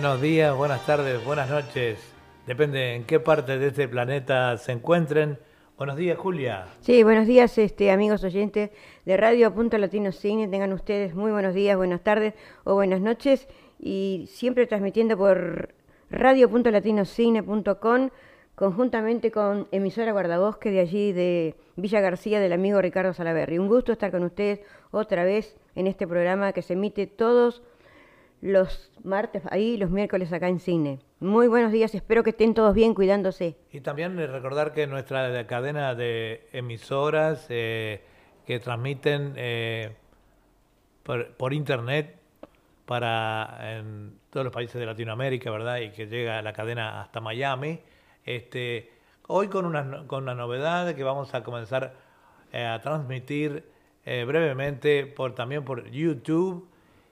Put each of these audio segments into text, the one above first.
Buenos días, buenas tardes, buenas noches. Depende en qué parte de este planeta se encuentren. Buenos días, Julia. Sí, buenos días, este, amigos oyentes de Radio Punto Latino Cine. Tengan ustedes muy buenos días, buenas tardes o buenas noches. Y siempre transmitiendo por radio.latinocine.com conjuntamente con emisora Guardabosque de allí de Villa García del amigo Ricardo Salaverri. Un gusto estar con ustedes otra vez en este programa que se emite todos los martes ahí los miércoles acá en cine. Muy buenos días, espero que estén todos bien cuidándose. Y también recordar que nuestra cadena de emisoras eh, que transmiten eh, por, internet para en todos los países de Latinoamérica, ¿verdad? Y que llega la cadena hasta Miami. Este, hoy con una, con una novedad que vamos a comenzar eh, a transmitir brevemente por, también por YouTube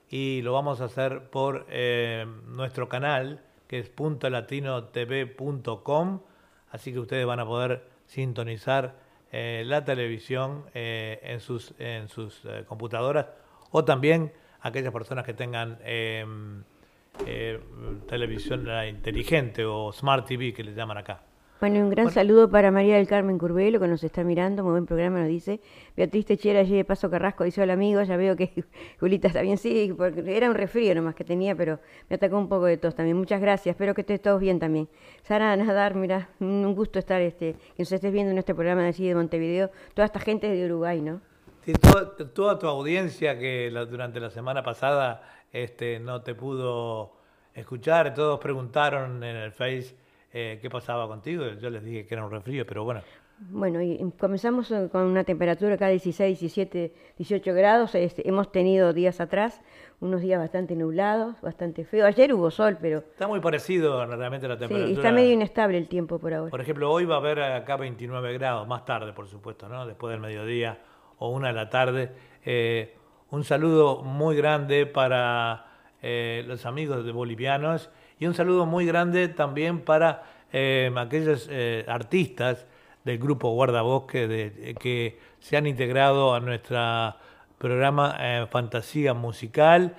y lo vamos a hacer por eh, nuestro canal que es puntolatinotv.com así que ustedes van a poder sintonizar eh, la televisión eh, en sus, en sus computadoras o también aquellas personas que tengan televisión inteligente o smart TV que les llaman acá. Bueno, un gran saludo para María del Carmen Curbelo, que nos está mirando, muy buen programa nos dice. Beatriz Techera, allí de Paso Carrasco, dice hola amigo, ya veo que Julita está bien, sí, porque era un resfrío nomás que tenía, pero me atacó un poco de tos también. Muchas gracias, espero que estés todos bien también. Sara Nadar, mira, un gusto estar, este, que nos estés viendo en este programa de allí de Montevideo, toda esta gente de Uruguay, ¿no? Sí, toda, toda tu audiencia que durante la semana pasada este, no te pudo escuchar, todos preguntaron en el Face eh, qué pasaba contigo. Yo les dije que era un resfrío, pero bueno. Bueno, y comenzamos eh, con una temperatura acá de 16, 17, 18 grados. Este, hemos tenido días atrás unos días bastante nublados, bastante feos. Ayer hubo sol, pero... Está muy parecido realmente la temperatura. Sí, está medio inestable el tiempo por ahora. Por ejemplo, hoy va a haber acá 29 grados, más tarde, por supuesto, ¿no? Después del mediodía o una de la tarde. Eh, un saludo muy grande para los amigos de bolivianos y un saludo muy grande también para eh, aquellos eh, artistas del grupo Guardabosque de, que se han integrado a nuestro programa eh, Fantasía Musical.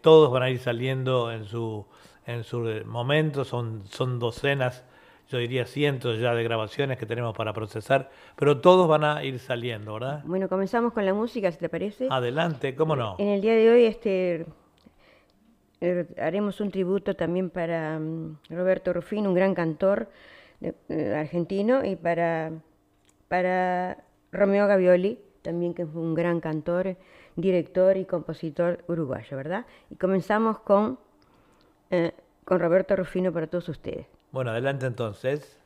todos van a ir saliendo en su, en su momento, son, son docenas, yo diría cientos ya de grabaciones que tenemos para procesar, pero todos van a ir saliendo, ¿verdad? Bueno, comenzamos con la música, si te parece. Adelante, ¿cómo no? En el día de hoy, este eh, haremos un tributo también para mm, Roberto Rufino, un gran cantor eh, argentino, y para, para Romeo Gavioli, también que es un gran cantor, director y compositor uruguayo, ¿verdad? Y comenzamos con, eh, con Roberto Rufino para todos ustedes. Bueno, adelante entonces.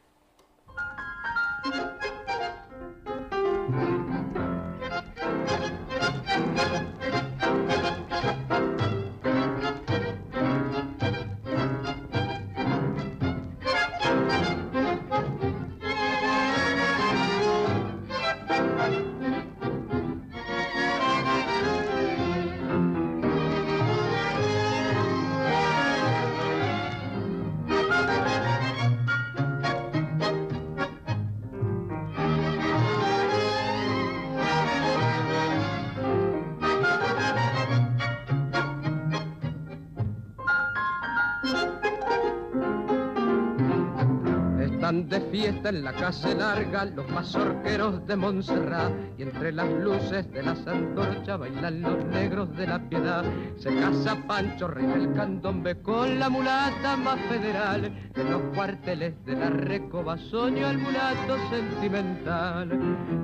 En la casa larga los mazorqueros de Montserrat y entre las luces de las antorchas bailan los negros de la piedad. Se casa Pancho Rey del candombe con la mulata más federal en los cuarteles de la recoba soño el mulato sentimental.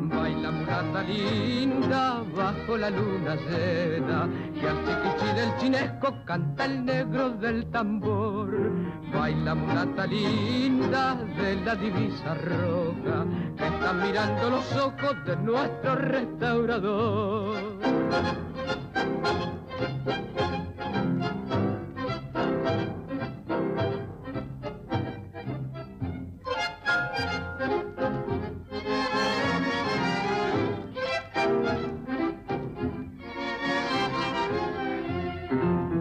Baila mulata linda bajo la luna llena y al chiquichi del chinesco canta el negro del tambor. Baila mulata linda de la divisa roja que está mirando los ojos de nuestro restaurador.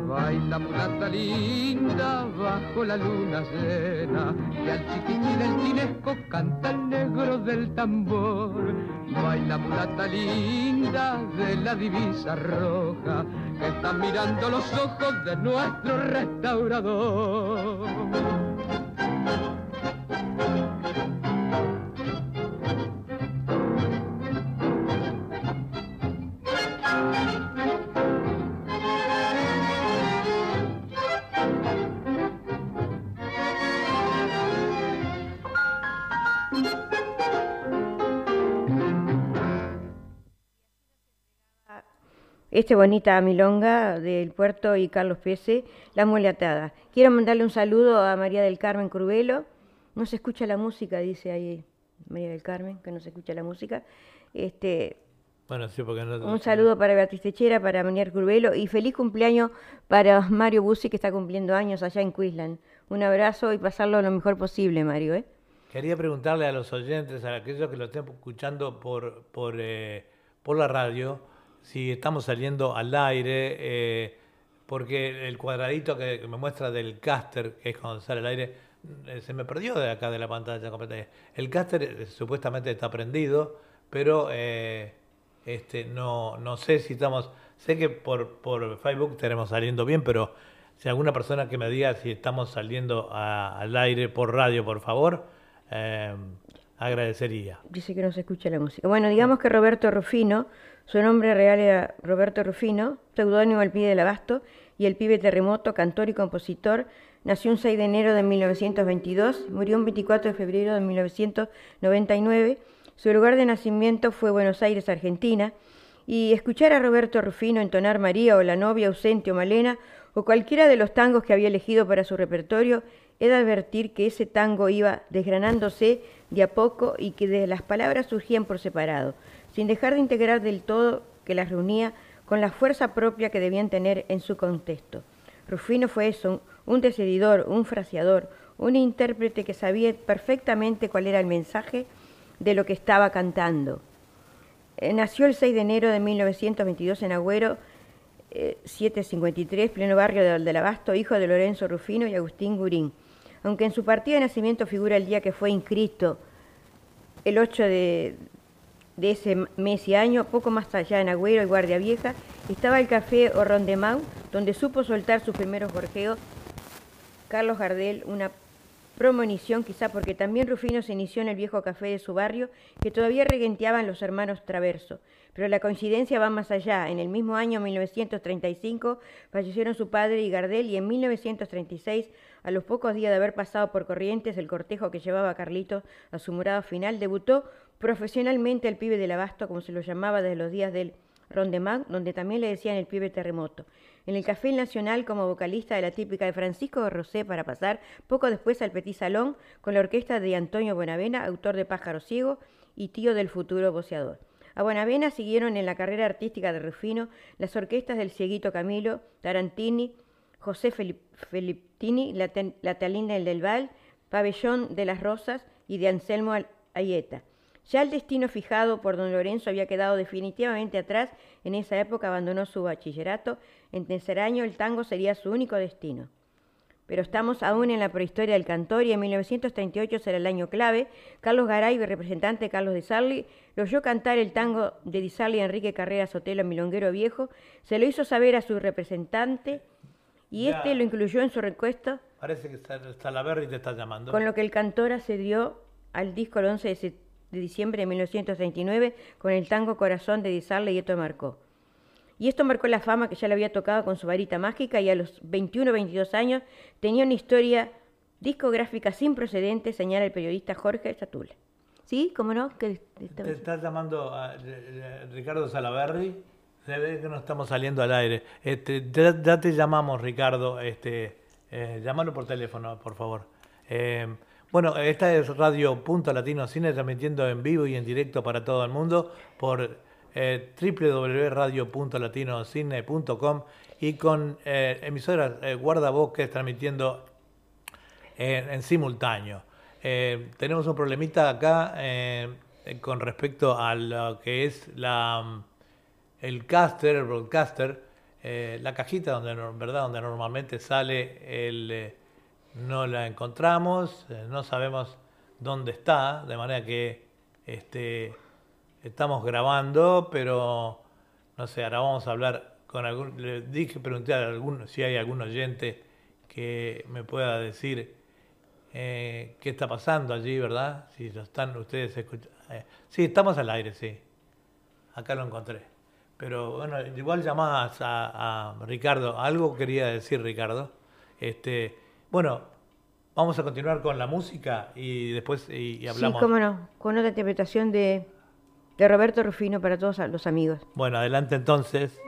Baila mulata linda bajo la luna llena y al chiquichi del tinesco canta el negro del tambor. Baila mulata linda de la divisa roja que está mirando los ojos de nuestro restaurador. Este bonita milonga del puerto y Carlos Pese, La Muele Atada. Quiero mandarle un saludo a María del Carmen Crubelo. No se escucha la música, dice ahí María del Carmen, que no se escucha la música. Este, Bueno, sí, porque no... un saludo para Beatriz Techera, para María Crubelo y feliz cumpleaños para Mario Bussi, que está cumpliendo años allá en Queensland. Un abrazo y pasarlo lo mejor posible, Mario. ¿eh? Quería preguntarle a los oyentes, a aquellos que lo estén escuchando por, por, eh, por la radio, si estamos saliendo al aire, eh, porque el cuadradito que, me muestra del caster, que es cuando sale al aire, eh, se me perdió de acá de la pantalla completamente. El caster eh, supuestamente está prendido, pero eh, este, no, no sé si estamos... Sé que por, por Facebook estaremos saliendo bien, pero si alguna persona que me diga si estamos saliendo a- al aire por radio, por favor, agradecería. Dice que no se escucha la música. Bueno, digamos que Roberto Rufino, su nombre real era Roberto Rufino, seudónimo del pibe del abasto, y el pibe terremoto, cantor y compositor, nació un 6 de enero de 1922, murió un 24 de febrero de 1999. Su lugar de nacimiento fue Buenos Aires, Argentina, y escuchar a Roberto Rufino entonar María o La novia ausente o Malena o cualquiera de los tangos que había elegido para su repertorio he advertir que ese tango iba desgranándose de a poco y que de las palabras surgían por separado, sin dejar de integrar del todo que las reunía con la fuerza propia que debían tener en su contexto. Rufino fue eso, un decididor, un fraseador, un intérprete que sabía perfectamente cuál era el mensaje de lo que estaba cantando. Eh, nació el 6 de enero de 1922 en Agüero, eh, 753, pleno barrio de del Abasto, hijo de Lorenzo Rufino y Agustín Gurín. Aunque en su partida de nacimiento figura el día que fue inscrito, el 8 de, de ese mes y año, poco más allá en Agüero y Guardia Vieja, estaba el café Orrón de Mau, donde supo soltar sus primeros gorjeos Carlos Gardel, una premonición quizá porque también Rufino se inició en el viejo café de su barrio que todavía regenteaban los hermanos Traverso. Pero la coincidencia va más allá. En el mismo año 1935 fallecieron su padre y Gardel y en 1936, a los pocos días de haber pasado por Corrientes el cortejo que llevaba a Carlitos a su morada final, debutó profesionalmente el pibe del abasto, como se lo llamaba desde los días del Rondemag, donde también le decían el pibe terremoto. En el Café Nacional como vocalista de la típica de Francisco de Rosé para pasar poco después al Petit Salón con la orquesta de Antonio Buenavena, autor de Pájaro Ciego y tío del futuro boceador. A Buenavena siguieron en la carrera artística de Rufino las orquestas del Cieguito Camilo, Tarantini, José Felip- Felittini, la, la Talinda del Val, Pabellón de las Rosas y de Anselmo Ayeta. Ya el destino fijado por don Lorenzo había quedado definitivamente atrás. En esa época abandonó su bachillerato. En tercer año el tango sería su único destino. Pero estamos aún en la prehistoria del cantor y en 1938 será el año clave. Carlos Garay, representante de Carlos de Sarli, lo oyó cantar el tango de Di Sarli Enrique Carrera Sotelo Milonguero Viejo. Se lo hizo saber a su representante y Ya. este lo incluyó en su recuesto Parece que Sal- Salaberry te está llamando. con lo que el cantor accedió al disco el 11 de, se- de diciembre de 1939 con el tango Corazón de Di Sarli y esto marcó. Y esto marcó la fama que ya le había tocado con su varita mágica y a los 21 o 22 años tenía una historia discográfica sin precedentes, señala el periodista Jorge Satula. ¿Sí? ¿Cómo no? ¿Qué Te está llamando a, eh, eh, Ricardo Salaberry. Se ve que no estamos saliendo al aire. Este, ya, ya te llamamos, Ricardo. Este, eh, llámalo por teléfono, por favor. Eh, bueno, esta es Radio Punto Latino Cine, transmitiendo en vivo y en directo para todo el mundo por eh, www.radio.latinocine.com y con eh, emisoras eh, guardabosques transmitiendo en, en simultáneo. Eh, tenemos un problemita acá eh, eh, con respecto a lo que es la, el caster, el broadcaster. eh, la cajita donde, ¿verdad? donde normalmente sale el... Eh, no la encontramos, eh, no sabemos dónde está, de manera que este, estamos grabando, pero no sé, ahora vamos a hablar con algún... Le dije, pregunté a algún, si hay algún oyente que me pueda decir qué está pasando allí, ¿verdad? Si lo están ustedes escuchando. sí, estamos al aire, sí. Acá lo encontré. Pero bueno, igual llamás a, Ricardo. Algo quería decir Ricardo. Este, bueno, vamos a continuar con la música y después y, hablamos. Sí, cómo no, con otra interpretación de, de Roberto Rufino para todos los amigos. Bueno, adelante entonces.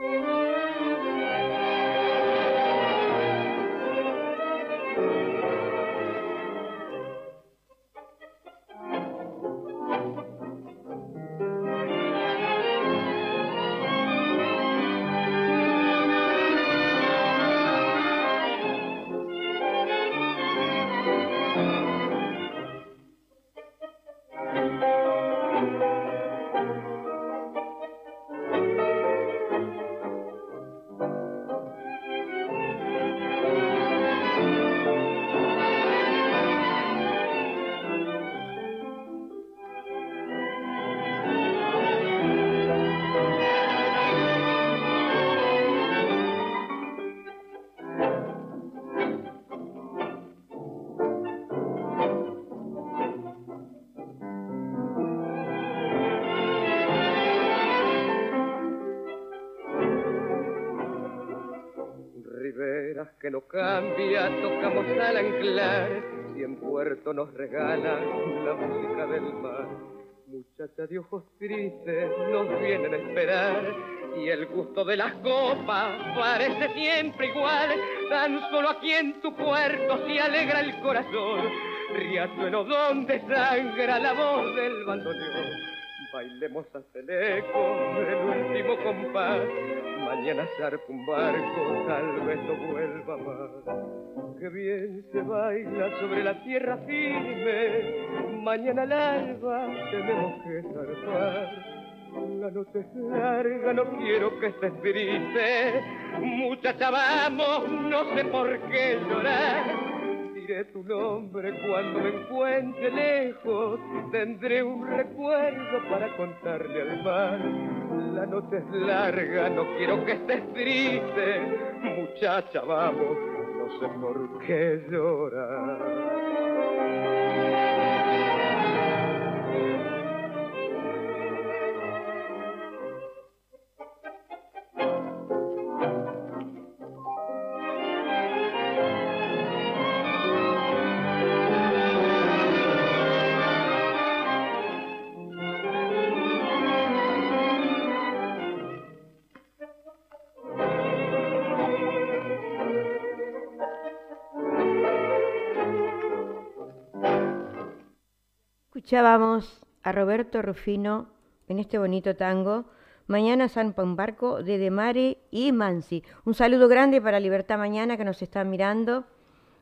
Nos regala la música del mar. Muchacha de ojos tristes nos vienen a esperar y el gusto de las copas parece siempre igual. Tan solo aquí en tu puerto se alegra el corazón, riachuelo donde sangra la voz del bandoneón. Bailemos hasta el eco del último compás. Mañana zarpa un barco, tal vez no vuelva más. Qué bien se baila sobre la tierra firme. Mañana al alba tenemos que zarpar. La noche es larga, no quiero que estés triste. Muchacha, vamos, no sé por qué llorar diré tu nombre cuando me encuentre lejos. Tendré un recuerdo para contarle al mar. La noche es larga, no quiero que estés triste. Muchacha, vamos, no sé por qué llorar. Escuchábamos a Roberto Rufino en este bonito tango. Mañana San Pombarco de Demare y Mansi. Un saludo grande para Libertad Mañana que nos está mirando.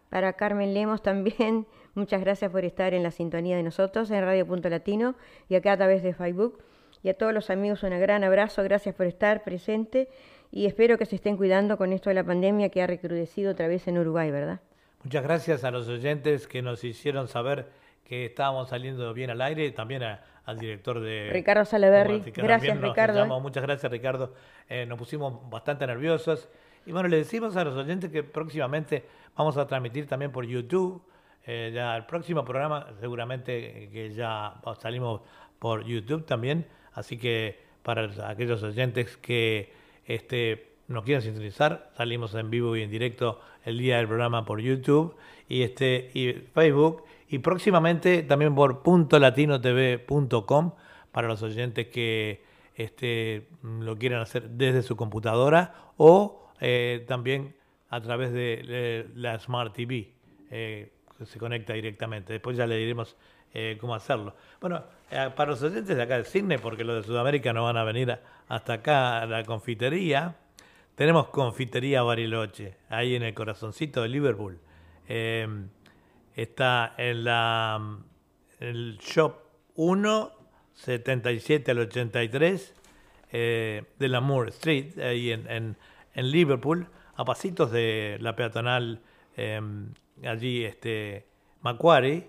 Para Carmen Lemos también. Muchas gracias por estar en la sintonía de nosotros en Radio Punto Latino y acá a través de Facebook. Y a todos los amigos un gran abrazo. Gracias por estar presente y espero que se estén cuidando con esto de la pandemia que ha recrudecido otra vez en Uruguay, ¿verdad? Muchas gracias a los oyentes que nos hicieron saber que estábamos saliendo bien al aire, también al director de... Ricardo Salaberry. Gracias, Ricardo. ¿eh? Muchas gracias, Ricardo. Eh, nos pusimos bastante nerviosos. Y bueno, le decimos a los oyentes que próximamente vamos a transmitir también por YouTube. Eh, ya el próximo programa seguramente que ya salimos por YouTube también. Así que para aquellos oyentes que este, nos quieran sintonizar, salimos en vivo y en directo el día del programa por YouTube y, este, y Facebook y próximamente también por puntolatinotv.com para los oyentes que este, lo quieran hacer desde su computadora o eh, también a través de, la Smart TV, eh, que se conecta directamente. Después ya le diremos eh, cómo hacerlo. Bueno, para los oyentes de acá de Sydney, porque los de Sudamérica no van a venir hasta acá a la confitería, tenemos Confitería Bariloche, ahí en el corazoncito de Liverpool. Está en la el shop 1, 77 al 83 eh, de la Moore Street, ahí en, Liverpool, a pasitos de la peatonal em, allí, este, Macquarie.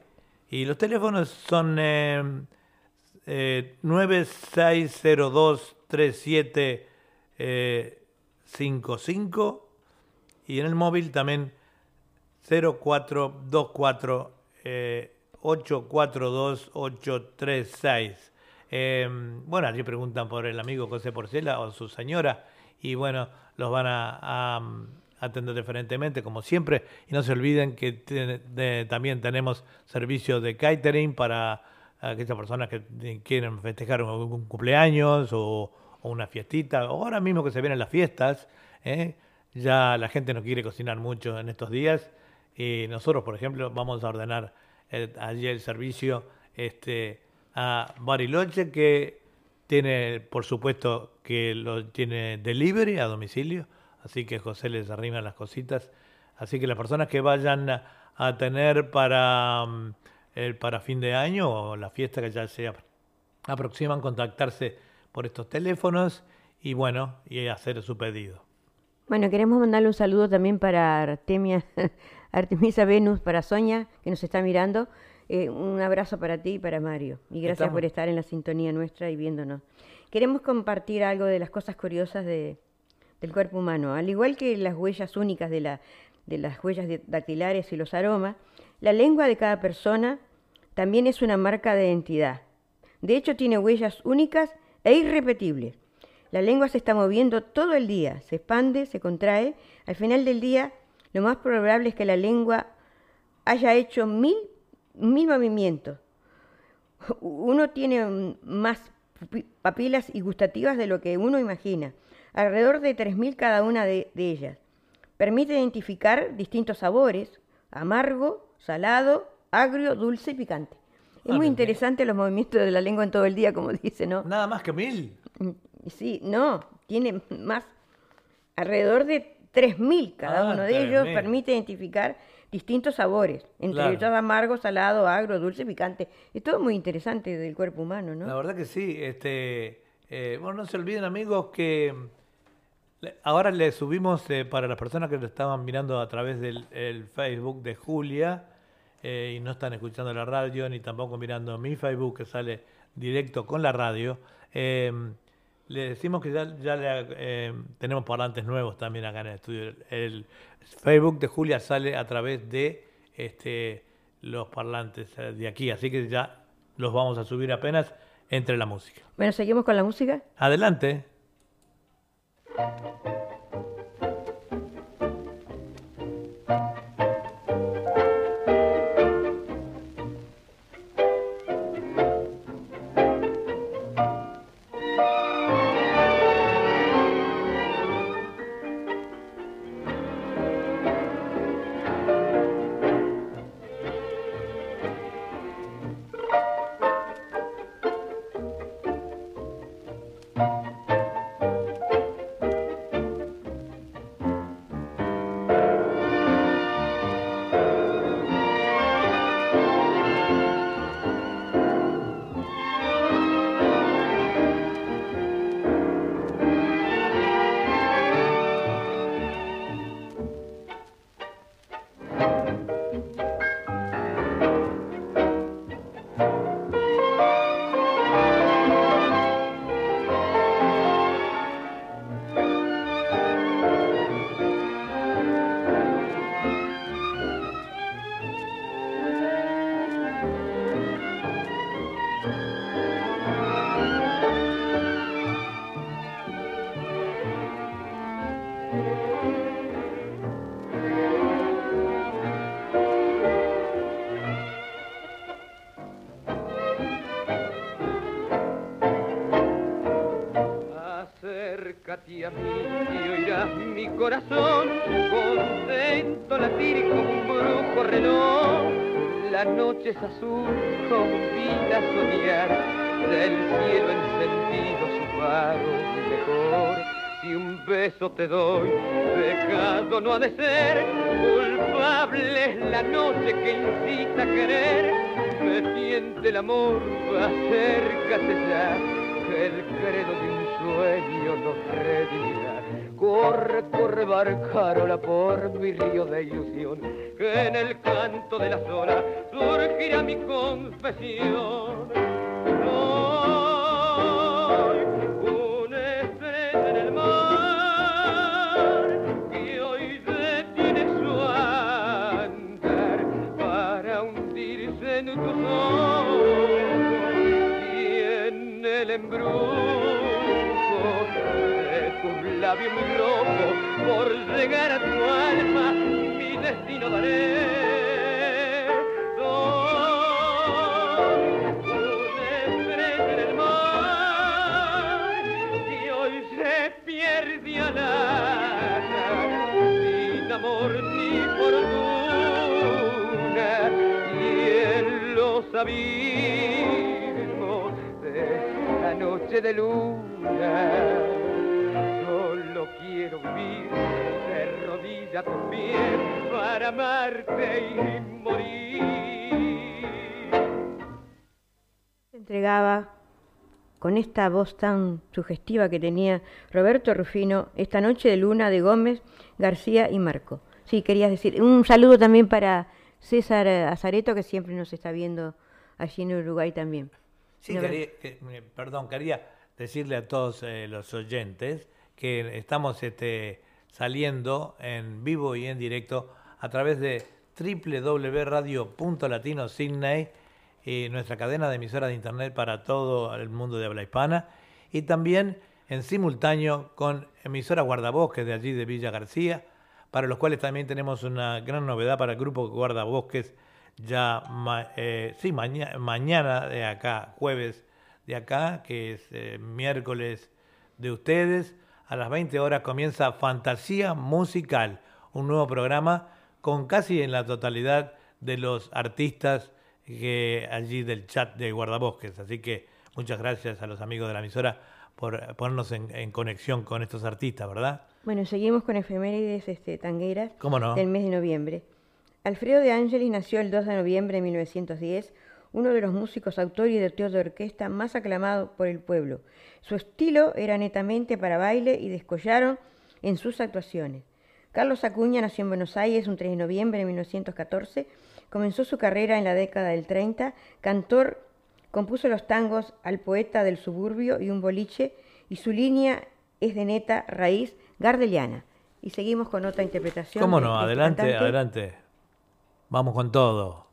Y los teléfonos son eh, eh, 96023755 y en el móvil también 0424 eh, 842836. Eh, bueno, allí preguntan por el amigo José Porcela o su señora y bueno, los van a, a atender diferentemente como siempre y no se olviden que también tenemos servicio de catering para aquellas personas que quieren festejar un, cumpleaños o, una fiestita ahora mismo que se vienen las fiestas ¿eh? ya la gente no quiere cocinar mucho en estos días y nosotros por ejemplo vamos a ordenar eh, allí el servicio este a Bariloche que tiene, por supuesto, que lo tiene delivery a domicilio, así que José les arrima las cositas. Así que las personas que vayan a, tener para, el, para fin de año o la fiesta que ya se ap- aproximan, contactarse por estos teléfonos y bueno, y hacer su pedido. Bueno, queremos mandarle un saludo también para Artemia, Artemisa Venus, para Sonia, que nos está mirando. Eh, un abrazo para ti y para Mario. Y gracias Estamos- por estar en la sintonía nuestra y viéndonos. Queremos compartir algo de las cosas curiosas de- del cuerpo humano. Al igual que las huellas únicas de, la- de las huellas dactilares y los aromas, la lengua de cada persona también es una marca de identidad. De hecho, tiene huellas únicas e irrepetibles. La lengua se está moviendo todo el día, se expande, se contrae. Al final del día, lo más probable es que la lengua haya hecho mil, mil movimientos. Uno tiene más papilas y gustativas de lo que uno imagina, alrededor de 3.000 cada una de, de ellas. Permite identificar distintos sabores, amargo, salado, agrio, dulce y picante. Es Ah, muy interesante los movimientos de la lengua en todo el día, como dice, ¿no? Nada más que mil. Mm, Sí, no, tiene más, alrededor de 3.000 cada Ah, uno de ellos, 3.000. permite identificar distintos sabores, entre Claro. ellos amargo, salado, agro, dulce, picante. Es todo muy interesante del cuerpo humano, La ¿no? verdad que sí. Este, eh, bueno, no se olviden amigos que ahora le subimos eh, para las personas que lo estaban mirando a través del el Facebook de Julia eh, y no están escuchando la radio ni tampoco mirando mi Facebook que sale directo con la radio. Le decimos que ya, ya le, eh, tenemos parlantes nuevos también acá en el estudio. El, Facebook de Julia sale a través de este, los parlantes de aquí, así que ya los vamos a subir apenas entre la música. Bueno, seguimos con la música. Adelante. Azul, convida soñar del cielo encendido su faro mejor. Si un beso te doy, pecado no ha de ser, culpable es la noche que incita a querer. Me tiente el amor, acércate ya, que el credo de un sueño nos redimirá. Corre, corre, barcarola por mi río de ilusión, que en el canto de olas surgirá mi confesión. De luna quiero vivir de rodilla tu pies para amarte y morir. Se entregaba con esta voz tan sugestiva que tenía Roberto Rufino esta noche de luna de Gómez, García y Marco. Sí, querías decir, un saludo también para César Azareto que siempre nos está viendo allí en Uruguay también. Sí, quería, perdón, quería decirle a todos eh, los oyentes que estamos este, saliendo en vivo y en directo a través de www.radio.latino.sydney y nuestra cadena de emisoras de internet para todo el mundo de habla hispana y también en simultáneo con emisora Guardabosques de allí de Villa García, para los cuales también tenemos una gran novedad para el grupo Guardabosques ya eh, sí, mañana de acá, jueves de acá, que es eh, miércoles de ustedes a las 20 horas comienza Fantasía Musical, un nuevo programa con casi en la totalidad de los artistas que allí del chat de Guardabosques. Así que muchas gracias a los amigos de la emisora por ponernos en, conexión con estos artistas, ¿verdad? Bueno, seguimos con efemérides este, tangueras ¿Cómo no? del mes de noviembre. Alfredo de Angelis nació el 2 de noviembre de 1910 uno de los músicos, autor y director de orquesta más aclamado por el pueblo. Su estilo era netamente para baile y descollaron en sus actuaciones. Carlos Acuña nació en Buenos Aires un 3 de noviembre de 1914. Comenzó su carrera en la década del 30. Cantor, compuso los tangos al poeta del suburbio y un boliche, y su línea es de neta raíz gardeliana. Y seguimos con otra interpretación. ¿Cómo no? Este adelante, adelante. Vamos con todo.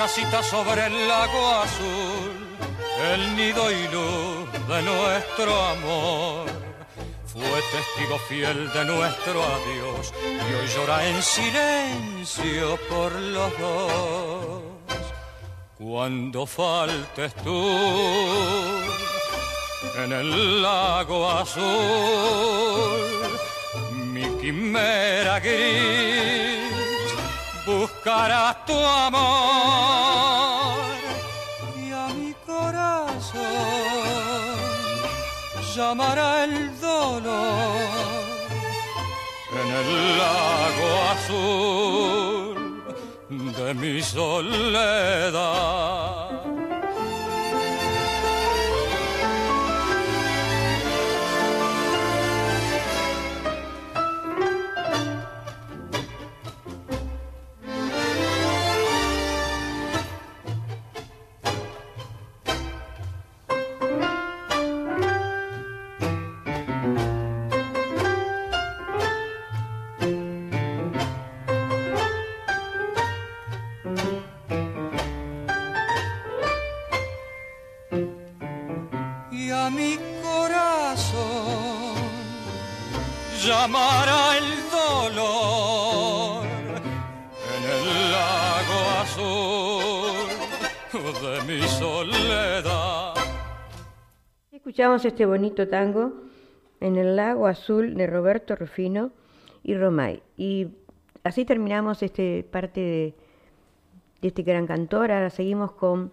Casita sobre el lago azul, el nido y luz de nuestro amor. Fue testigo fiel de nuestro adiós y hoy llora en silencio por los dos. Cuando faltes tú en el lago azul, mi quimera gris buscarás tu amor y a mi corazón llamará el dolor en el lago azul de mi soledad. De mi soledad. Escuchamos este bonito tango en el lago azul de Roberto Rufino y Romay. Y así terminamos este parte de, de este gran cantor. Ahora seguimos con,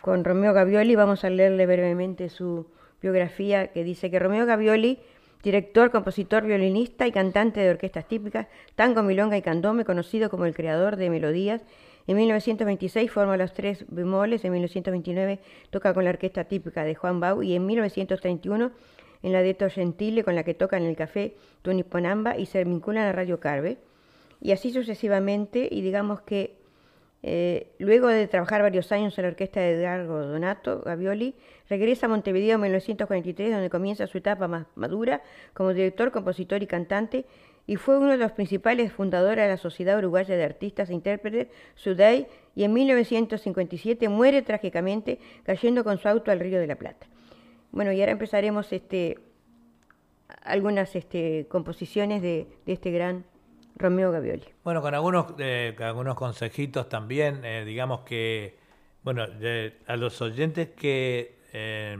con Romeo Gavioli. Vamos a leerle brevemente su biografía que dice que Romeo Gavioli director, compositor, violinista y cantante de orquestas típicas, tango, milonga y candome, conocido como el creador de melodías. En 1926 forma los tres bemoles, en 1929 toca con la orquesta típica de Juan Bau y en 1931 en la de Gentile con la que toca en el café Tuniponamba y se vinculan a Radio Carve. Y así sucesivamente, y digamos que eh, luego de trabajar varios años en la orquesta de Edgardo Donato Gavioli, regresa a Montevideo en 1943, donde comienza su etapa más madura como director, compositor y cantante, y fue uno de los principales fundadores de la Sociedad Uruguaya de Artistas e Intérpretes, SUDEI, y en 1957 muere trágicamente cayendo con su auto al Río de la Plata. Bueno, y ahora empezaremos este, algunas este, composiciones de este gran Romeo Gavioli. Bueno, con algunos, eh, algunos consejitos también, eh, digamos que, bueno, a los oyentes que, eh,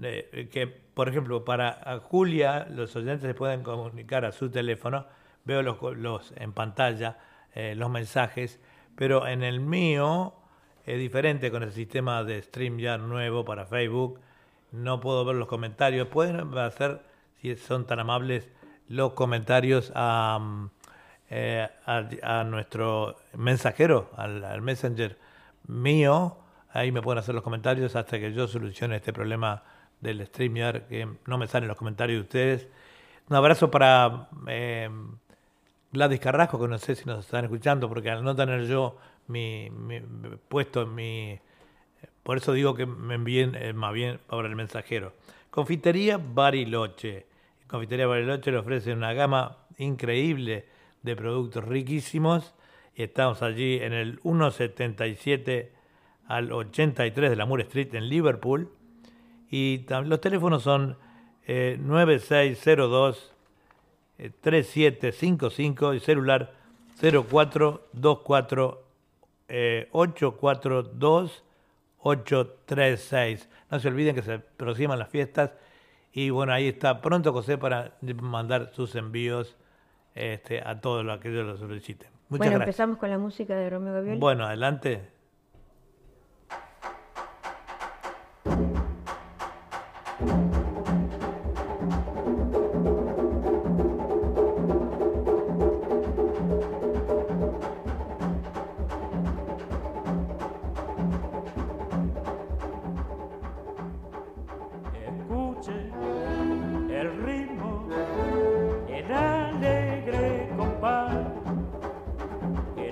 que, por ejemplo, para Julia, los oyentes se pueden comunicar a su teléfono, veo los, los en pantalla, los mensajes, pero en el mío es diferente con el sistema de StreamYard nuevo para Facebook, no puedo ver los comentarios, pueden hacer, si son tan amables, los comentarios a eh, a, nuestro mensajero, al, messenger mío. Ahí me pueden hacer los comentarios hasta que yo solucione este problema del StreamYard, que no me salen los comentarios de ustedes. Un abrazo para eh, Gladys Carrasco, que no sé si nos están escuchando, porque al no tener yo mi, puesto en mi... Por eso digo que me envíen eh, más bien para el mensajero. Confitería Bariloche. Confitería Bariloche le ofrece una gama increíble de productos riquísimos. Estamos allí en el 177 al 83 de la Moore Street en Liverpool. Y los teléfonos son 9602 eh, 3755 eh, y celular 0424 842 836. No se olviden que se aproximan las fiestas y bueno, ahí está pronto José para mandar sus envíos este, a todos los que lo soliciten. Muchas bueno, empezamos con la música de Romeo Gabriel. Bueno, adelante.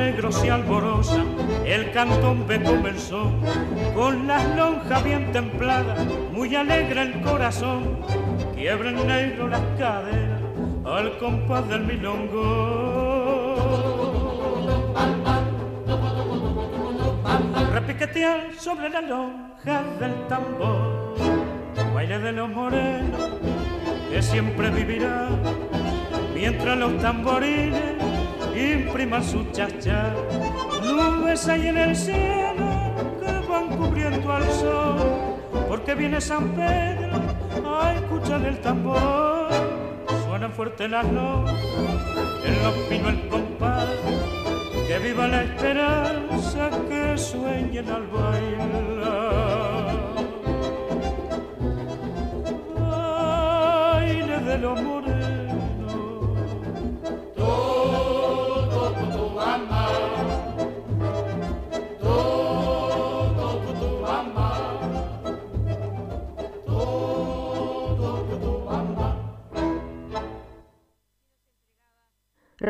negros se alborozan, el cantón ve comenzó, con las lonjas bien templadas, muy alegre el corazón quiebra en negro las caderas al compás del milongo. Repiquetear sobre la lonja del tambor, baile de los morenos que siempre vivirá mientras los tamborines impriman su chacha. Nubes hay en el cielo que van cubriendo al sol, porque viene San Pedro a escuchar el tambor. Suenan fuerte las notas, en los pinos el compás, que viva la esperanza que sueñen al bailar.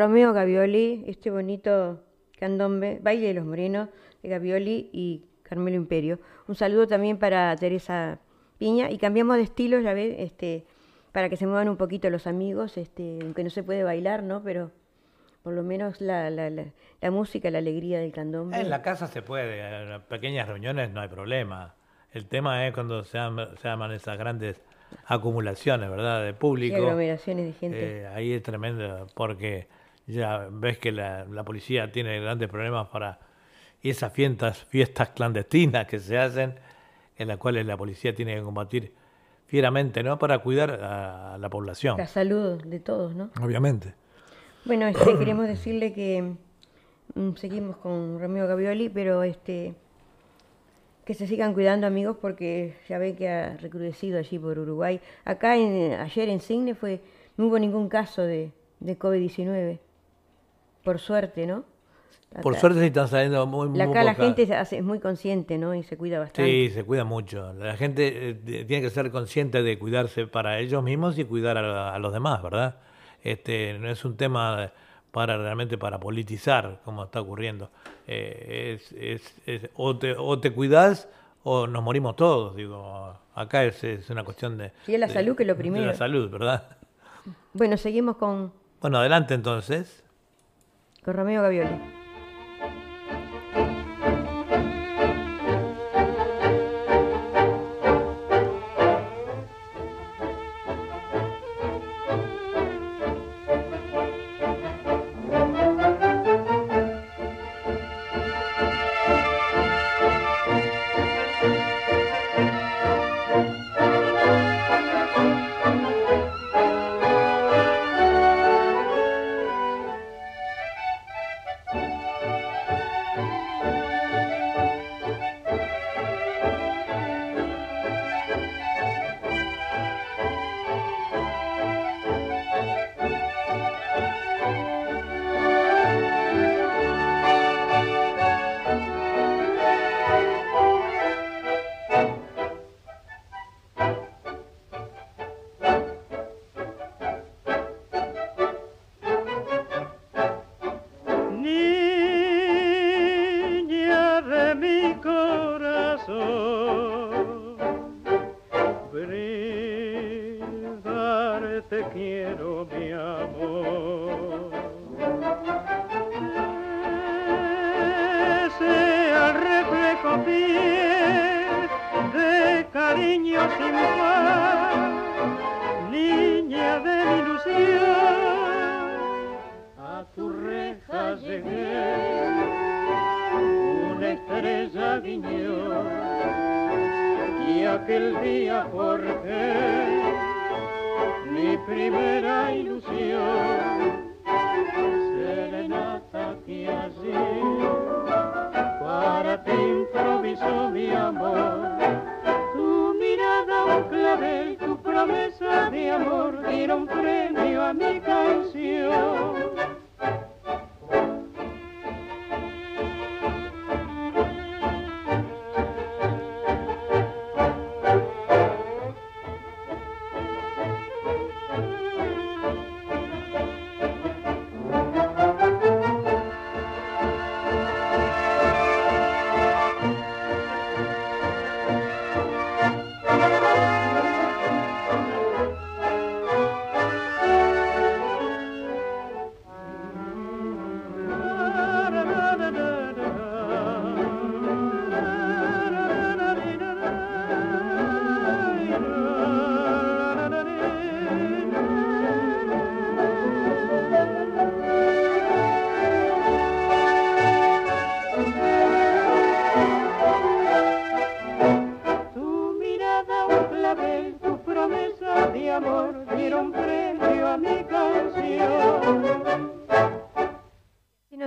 Romeo Gavioli, este bonito candombe, Baile de los Morenos, de Gavioli y Carmelo Imperio. Un saludo también para Teresa Piña y cambiamos de estilo, ya ves, este, para que se muevan un poquito los amigos, este, aunque no se puede bailar, ¿no? Pero por lo menos la, la, la, la música, la alegría del candombe. En la casa se puede, en pequeñas reuniones no hay problema. El tema es cuando se, am- se aman esas grandes acumulaciones, ¿verdad? De público. aglomeraciones de gente. Eh, ahí es tremendo porque ya ves que la, la policía tiene grandes problemas para y esas fiestas, fiestas clandestinas que se hacen, en las cuales la policía tiene que combatir fieramente, ¿no? Para cuidar a la población. La salud de todos, ¿no? Obviamente. Bueno, este, queremos decirle que mm, seguimos con Romeo Gavioli, pero este que se sigan cuidando amigos porque ya ven que ha recrudecido allí por Uruguay. Acá en, ayer en Signe fue, no hubo ningún caso de, de COVID-19. Por suerte, ¿no? Por Acá- suerte sí están saliendo muy, muy Acá la gente se es muy consciente, ¿no? Y se cuida bastante. Sí, se cuida mucho. La gente eh, tiene que ser consciente de cuidarse para ellos mismos y cuidar a, a los demás, ¿verdad? Este, no es un tema para realmente para politizar, como está ocurriendo. Eh, es, es- es- o, te, o te cuidas o nos morimos todos. Digo, acá es, es una cuestión de, Sí, es la de- salud que es lo de primero. la salud, ¿verdad? Bueno, seguimos con, Bueno, adelante entonces. Con Romeo Gavioli.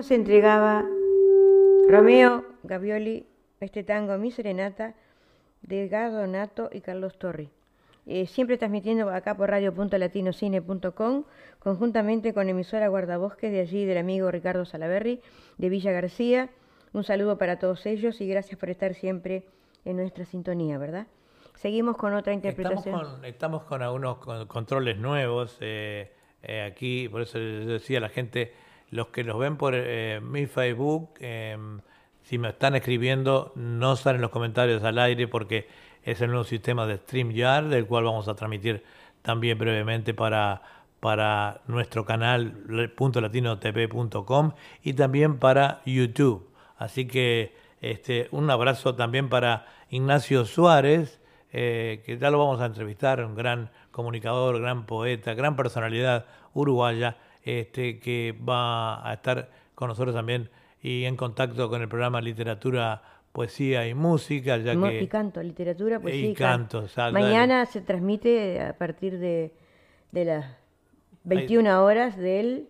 Nos entregaba Romeo Gavioli este tango Mi Serenata de Edgardo Nato y Carlos Torri. Eh, siempre transmitiendo acá por radio.latinocine.com, conjuntamente con emisora Guardabosques de allí del amigo Ricardo Salaverri de Villa García. Un saludo para todos ellos y gracias por estar siempre en nuestra sintonía, ¿verdad? Seguimos con otra interpretación. Estamos con, estamos con algunos con- controles nuevos eh, eh, aquí, por eso les decía a la gente, los que los ven por eh, mi Facebook, eh, si me están escribiendo, no salen los comentarios al aire porque es el nuevo sistema de StreamYard, del cual vamos a transmitir también brevemente para, para nuestro canal latinotv.com y también para YouTube. Así que este, un abrazo también para Ignacio Suárez, eh, que ya lo vamos a entrevistar, un gran comunicador, gran poeta, gran personalidad uruguaya, este, que va a estar con nosotros también y en contacto con el programa Literatura, Poesía y Música, ya que Y canto, literatura, pues y canto, o sea, Mañana se transmite a partir de, de las 21 horas del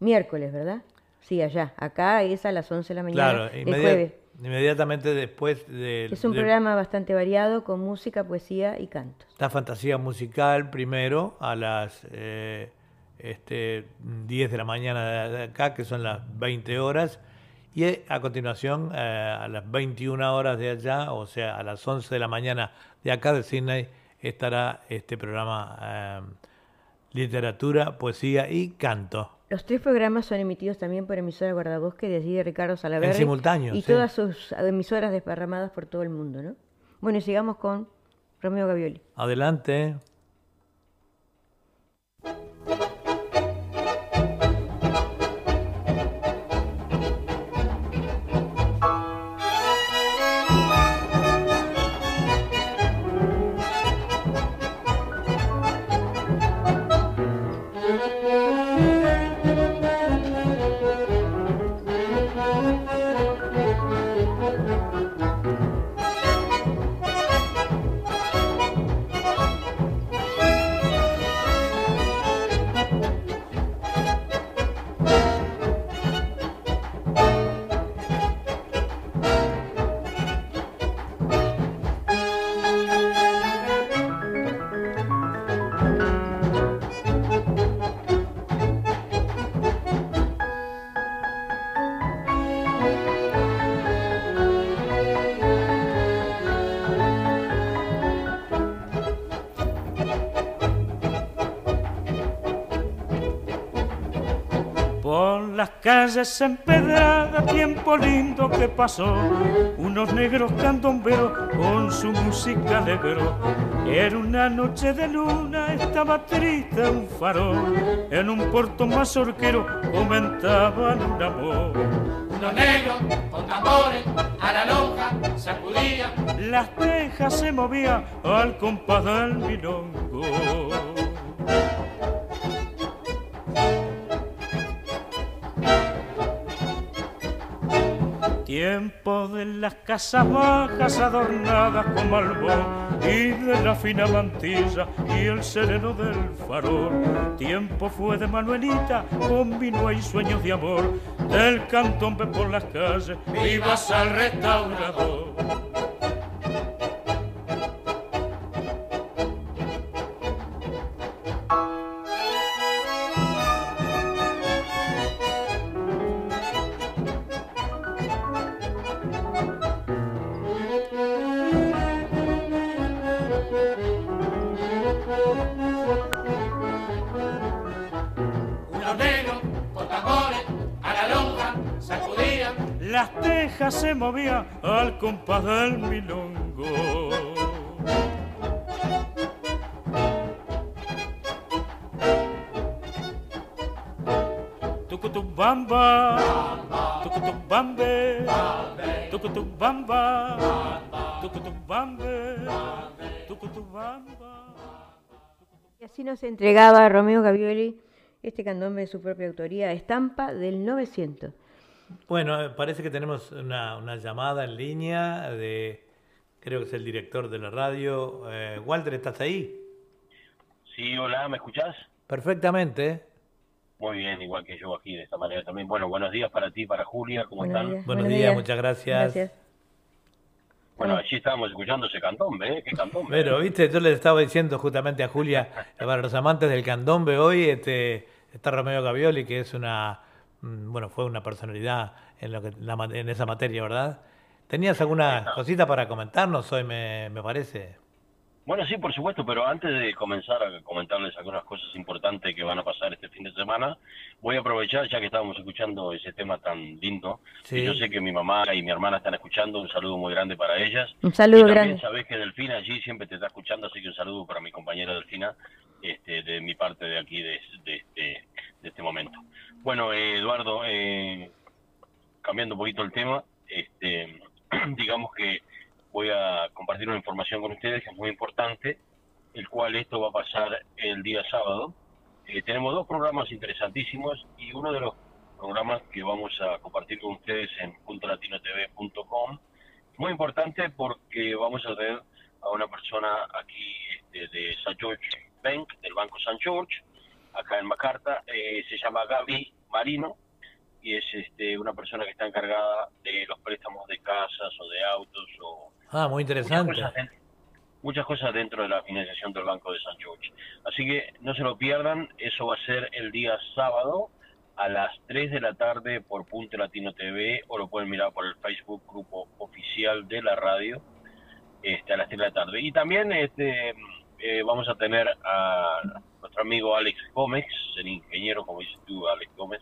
miércoles, ¿verdad? Sí, allá. Acá es a las 11 de la mañana claro, del inmedi- jueves. inmediatamente después de, Es un programa bastante variado con música, poesía y cantos. la fantasía musical primero a las eh, este, 10 de la mañana de acá, que son las 20 horas, y eh, a continuación eh, a las 21 horas de allá, o sea, a las 11 de la mañana de acá de Sydney, estará este programa eh, Literatura, Poesía y Canto. Los tres programas son emitidos también por emisora Guardabosque de allí de Ricardo Salaverri. En simultáneo, Y sí. todas sus emisoras desparramadas por todo el mundo, ¿no? Bueno, y sigamos con Romeo Gavioli. Adelante. Calles empedradas, tiempo lindo que pasó, unos negros candomberos con su música alegro. Era una noche de luna, estaba triste un farol, en un puerto mazorquero comentaban un amor. Unos negros con tambores a la lonja sacudían. Las tejas se movían al compás del milongo. De las casas bajas adornadas con malbón y de la fina mantilla y el sereno del farol. Tiempo fue de Manuelita con vino y sueños de amor, del cantón por las calles, vivas al restaurador. Movían al compás del milongo. Tucutubamba, tucutubambe, tucutubamba, tucutubambe, tucutubamba. Y así nos entregaba Romeo Gavioli este candombe de su propia autoría, Estampa del 900. Bueno, eh, parece que tenemos una, una llamada en línea de, creo que es el director de la radio. Eh, Walter, ¿estás ahí? Sí, hola, ¿me escuchás? Perfectamente. Muy bien, igual que yo aquí de esta manera también. Bueno, buenos días para ti, para Julia, ¿cómo Buenos están? días. Buenos días, muchas gracias. Gracias. Bueno, allí estábamos escuchando ese candombe, ¿eh? ¿Qué candombe? Pero, viste, yo le estaba diciendo justamente a Julia, para los amantes del candombe hoy, este, está Romeo Gavioli, que es una, bueno, fue una personalidad en, lo que, la en esa materia, ¿verdad? ¿Tenías alguna cosita para comentarnos hoy, me, me parece? Bueno, sí, por supuesto, pero antes de comenzar a comentarles algunas cosas importantes que van a pasar este fin de semana, voy a aprovechar, ya que estábamos escuchando ese tema tan lindo, Sí. y yo sé que mi mamá y mi hermana están escuchando, un saludo muy grande para ellas. Un saludo y también grande. sabés que Delfina allí siempre te está escuchando, así que un saludo para mi compañera Delfina, este, de mi parte de aquí, de, de este, de este momento. Bueno, eh, Eduardo, eh, cambiando un poquito el tema, este, digamos que voy a compartir una información con ustedes que es muy importante, el cual esto va a pasar el día sábado. Eh, tenemos dos programas interesantísimos y uno de los programas que vamos a compartir con ustedes en puntolatinotv.com, muy importante porque vamos a tener a una persona aquí este, de St. George Bank, del Banco St. George, acá en Macarta, eh, se llama Gaby Marino, y es este, una persona que está encargada de los préstamos de casas o de autos o Ah, muy muchas interesante. cosas, dentro, muchas cosas dentro de la financiación del Banco de San George. Así que no se lo pierdan, eso va a ser el día sábado a las 3 de la tarde por Punto Latino TV o lo pueden mirar por el Facebook grupo oficial de la radio este, a las 3 de la tarde. Y también este, eh, vamos a tener a nuestro amigo Alex Gómez, el ingeniero, como dices tú, Alex Gómez,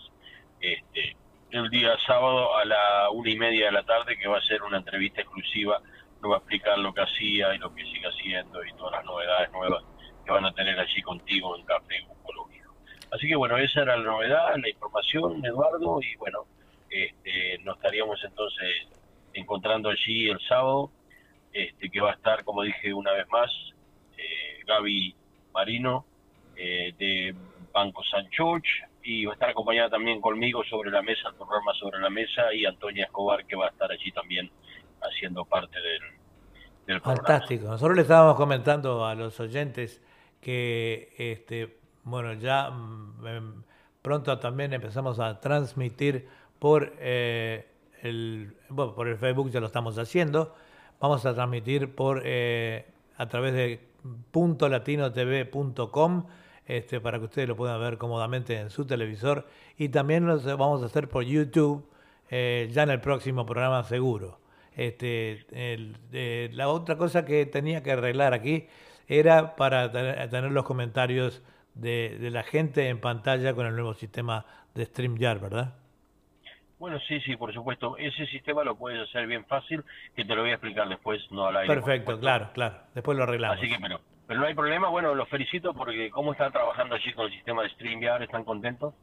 este, el día sábado a la una y media de la tarde, que va a ser una entrevista exclusiva, nos va a explicar lo que hacía y lo que sigue haciendo y todas las novedades nuevas que van a tener allí contigo en Café Ucológico. Así que bueno, esa era la novedad, la información, Eduardo, y bueno, este, nos estaríamos entonces encontrando allí el sábado, este, que va a estar, como dije una vez más, eh, Gaby Marino eh, de Banco San George y va a estar acompañada también conmigo sobre la mesa, el programa sobre la mesa y Antonia Escobar que va a estar allí también haciendo parte del, del programa. Fantástico. Nosotros le estábamos comentando a los oyentes que, este, bueno, ya mm, em, pronto también empezamos a transmitir por, eh, el, bueno, por el Facebook, ya lo estamos haciendo. Vamos a transmitir por eh, a través de puntolatinotv.com este, para que ustedes lo puedan ver cómodamente en su televisor. Y también lo vamos a hacer por YouTube eh, ya en el próximo programa seguro. Este, el- eh, la otra cosa que tenía que arreglar aquí era para tener, los comentarios de, de la gente en pantalla con el nuevo sistema de StreamYard, ¿verdad? Bueno, sí, sí, por supuesto. Ese sistema lo puedes hacer bien fácil, que te lo voy a explicar después, no al aire. Perfecto, claro, claro. Después lo arreglamos. Así que, pero, pero no hay problema. Bueno, los felicito porque cómo están trabajando allí con el sistema de StreamYard, ¿están contentos?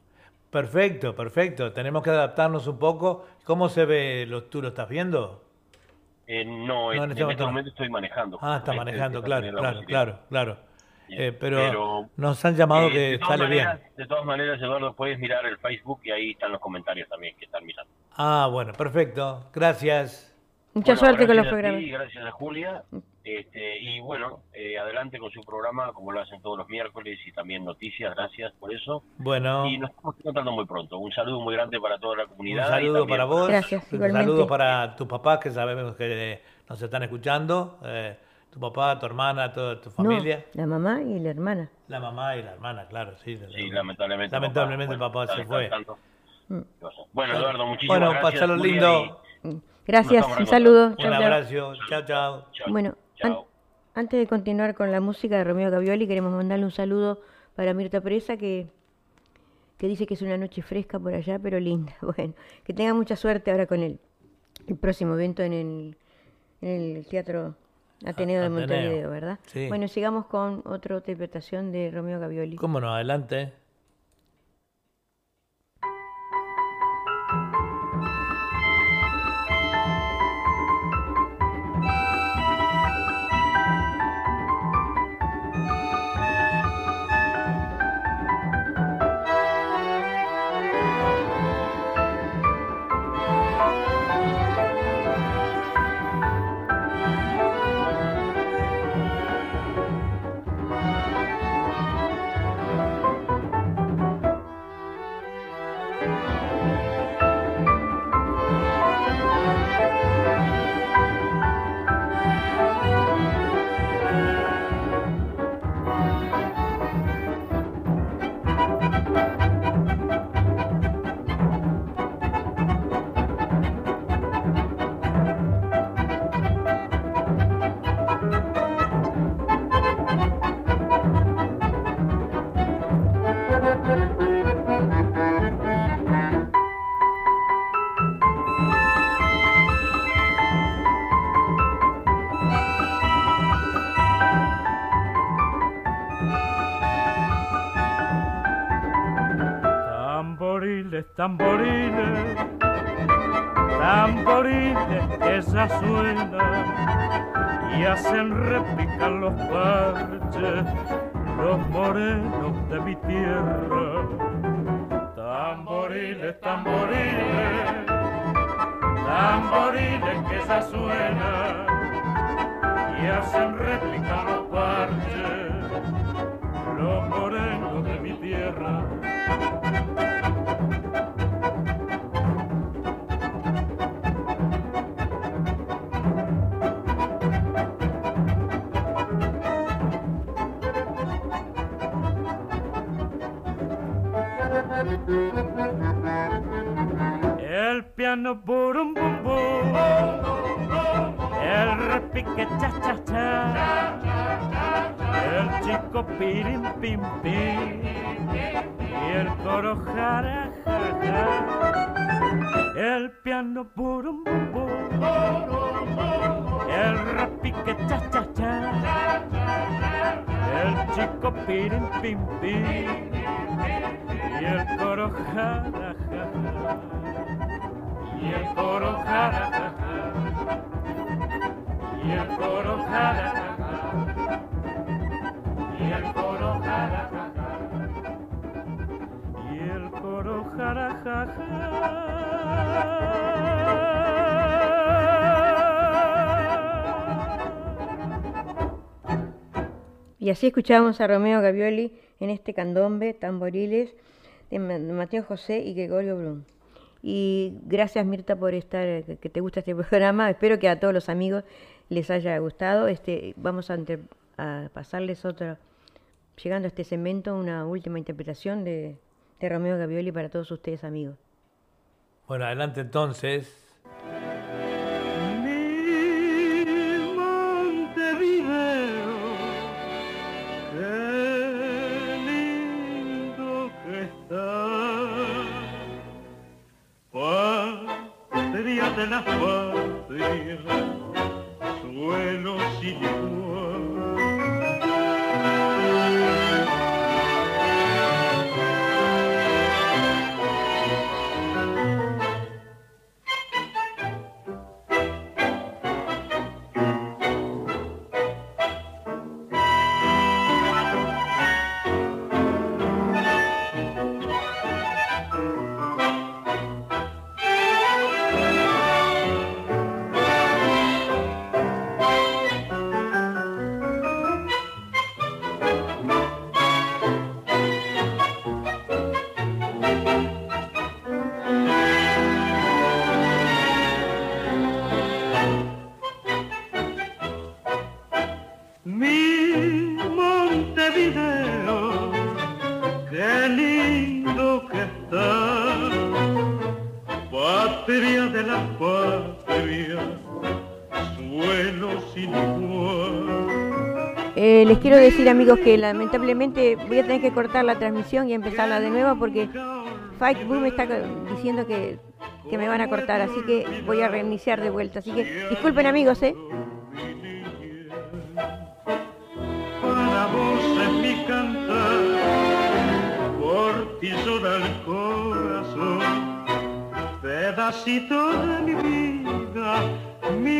Perfecto, perfecto. Tenemos que adaptarnos un poco. ¿Cómo se ve? ¿Lo, ¿Tú lo estás viendo? Eh, no, No, en, este este momento estoy manejando. Ah, está justamente, manejando, claro, claro, claro, claro. Bien, Eh, pero, pero, nos han llamado Eh, que sale bien. maneras, De todas maneras, Eduardo, puedes mirar el Facebook y ahí están los comentarios también que están mirando. Ah, bueno, perfecto. Gracias. Mucha Bueno, suerte con los gracias a programas. ti, gracias a Julia. Este, y bueno, eh, adelante con su programa, como lo hacen todos los miércoles, y también noticias. Gracias por eso. Bueno, Y nos estamos encontrando muy pronto. Un saludo muy grande para toda la un comunidad. y saludo para vos. Gracias, un saludo para tus papás que sabemos que nos están escuchando. eh, tu papá, tu hermana, toda tu No, familia. la mamá y la hermana. La mamá y la hermana, claro, sí. Sí, lamentablemente. Lamentablemente papá, el papá se fue. Mm. Bueno, Eduardo, muchísimas Bueno, gracias. pasalo Julia, lindo. Gracias, un saludo. Un abrazo. Chao, chao. Bueno, an- antes de continuar con la música de Romeo Gavioli, queremos mandarle un saludo para Mirta Presa, que, que dice que es una noche fresca por allá, pero linda. Bueno, que tenga mucha suerte ahora con el, el próximo evento en el, en el Teatro Ateneo de. Montevideo, ¿verdad? Sí. Bueno, sigamos con otra interpretación de Romeo Gavioli. ¿Cómo no? Adelante. Tamboriles, tamboriles que suenan y hacen repicar los parches, los morenos de mi tierra. Tamboriles, tamboriles, tamboriles que ya suenan y hacen repicar los parches, los morenos de mi tierra. Piano burum bum bum, el repique cha cha cha, el chico pirim pim pim. Y el coro jara ja, ja. El piano burum bum bum, el repique cha cha cha, el chico pirim pim pim. Y el coro jara ja, ja. Y el coro jara ja, ja. y el coro jara ja, ja. y el coro jara ja, ja. y el coro jara ja, ja. Y así escuchamos a Romeo Gavioli en este candombe, tamboriles, de Ma- de Mateo José y Gregorio Blum. Y gracias Mirta por estar, que- que te gusta este programa. Espero que a todos los amigos les haya gustado. Este, vamos a, inter- a pasarles otra, llegando a este segmento, una última interpretación de, de Romeo Gavioli para todos ustedes amigos. Bueno, adelante entonces. Qué lindo que está, patria de la patria, suelo sin amigos que lamentablemente voy a tener que cortar la transmisión y empezarla de nuevo porque Facebook me está diciendo que, que me van a cortar, así que voy a reiniciar de vuelta. Así que disculpen amigos, ¿eh? Para vos es mi cantar, por ti llora el corazón, pedacito de mi vida, mi.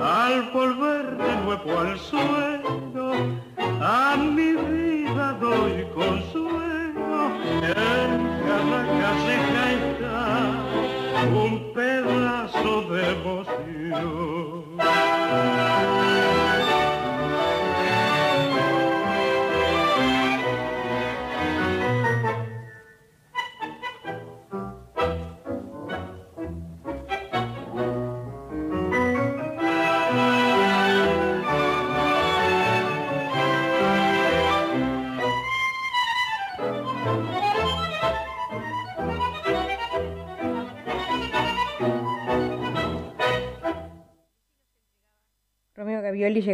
Al volver de nuevo al suelo, a mi vida doy consuelo. En cada caseta está un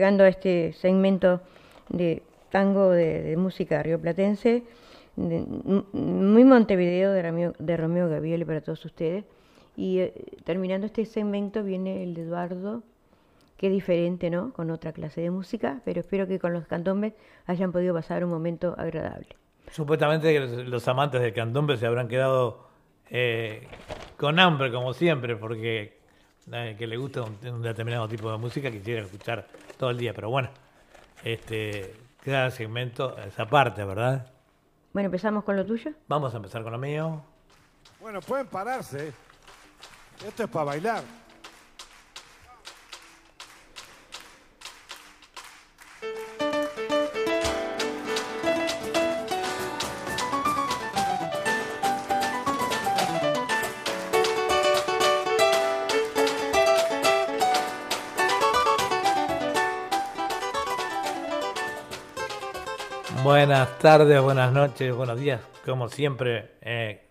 llegando este segmento de tango de, de música rioplatense, de- m- muy Montevideo de Romeo, de Romeo Gavioli para todos ustedes. Y eh, terminando este segmento viene el de Eduardo, que es diferente, ¿no? Con otra clase de música, pero espero que con los cantombes hayan podido pasar un momento agradable. Supuestamente los, los amantes del candombe se habrán quedado eh, con hambre, como siempre, porque que le gusta un, un determinado tipo de música quisiera escuchar todo el día. Pero bueno, este, cada segmento esa parte, ¿verdad? Bueno, empezamos con lo tuyo. Vamos a empezar con lo mío. Bueno, pueden pararse. Esto es para bailar. Buenas tardes, buenas noches, buenos días, como siempre. eh,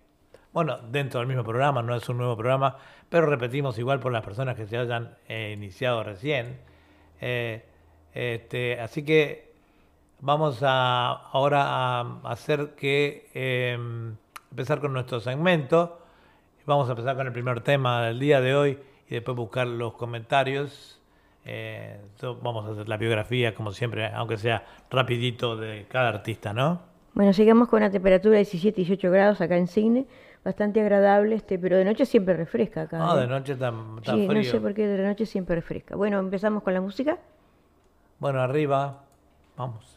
bueno, dentro del mismo programa, no es un nuevo programa, pero repetimos igual por las personas que se hayan eh, iniciado recién. Eh, este, así que vamos a ahora a hacer que eh, empezar con nuestro segmento. Vamos a empezar con el primer tema del día de hoy y después buscar los comentarios. Eh, vamos a hacer la biografía, como siempre, aunque sea rapidito de cada artista, ¿no? Bueno, sigamos con una temperatura de 17, 18 grados acá en Cigne, bastante agradable, este, pero de noche siempre refresca acá. Ah, ¿eh? de noche está, está Sí, frío. no sé por qué de noche siempre refresca. Bueno, empezamos con la música. Bueno, arriba, vamos.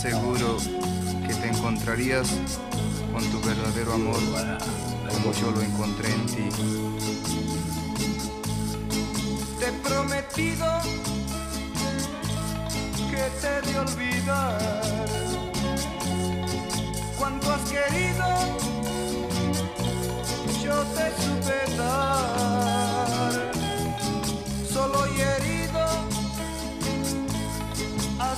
Seguro que te encontrarías con tu verdadero amor como yo lo encontré en ti. Te he prometido que te he de olvidar cuánto has querido, yo te supe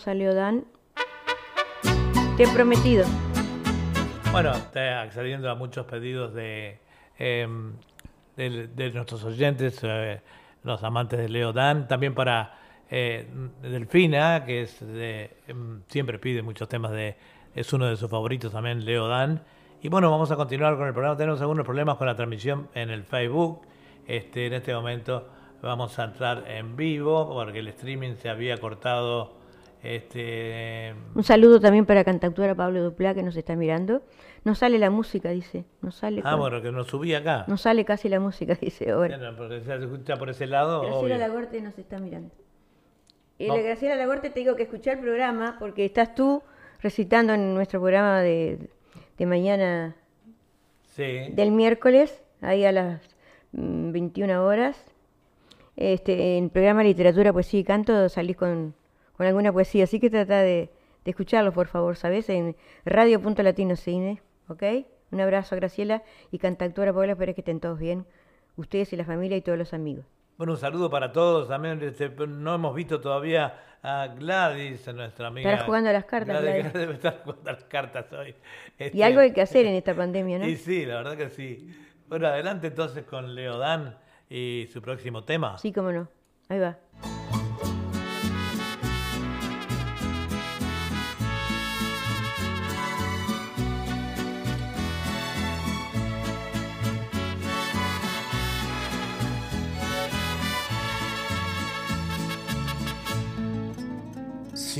Escuchamos a Leodán. Te he prometido. Bueno, accediendo a muchos pedidos de, eh, de- de nuestros oyentes, eh, los amantes de Leo Dan, también para eh, Delfina, que es de- em, siempre pide muchos temas de, es uno de sus favoritos también, Leo Dan. Y bueno, vamos a continuar con el programa. Tenemos algunos problemas con la transmisión en el Facebook. Este, en este momento vamos a entrar en vivo porque el streaming se había cortado. Este, Un saludo también para cantautora Pablo Duplá que nos está mirando. No sale la música, dice. No sale. ah, bueno, que nos subí acá. No sale casi la música, dice ahora. Bueno, porque se escucha por ese lado. Graciela. Lagorte nos está mirando. Y Vamos. Graciela Lagorte te digo que escuchar el programa porque estás tú recitando en nuestro programa de, de mañana Sí. del miércoles, ahí a las mm, 21 horas. Este, en el programa Literatura, Poesía y Canto salís con, con alguna poesía, así que trata de, de escucharlo, por favor, ¿sabes? En radio.latinocine, ¿ok? Un abrazo a Graciela y cantautora Paula, espero que estén todos bien, ustedes y la familia y todos los amigos. Bueno, un saludo para todos. También este, no hemos visto todavía a Gladys, nuestra amiga. Estará jugando a las cartas, Gladys, Gladys. debe estar jugando a las cartas hoy. Y Este, algo hay que hacer en esta pandemia, ¿no? Y sí, la verdad que sí. Bueno, adelante entonces con Leodán y su próximo tema. Sí, cómo no. Ahí va.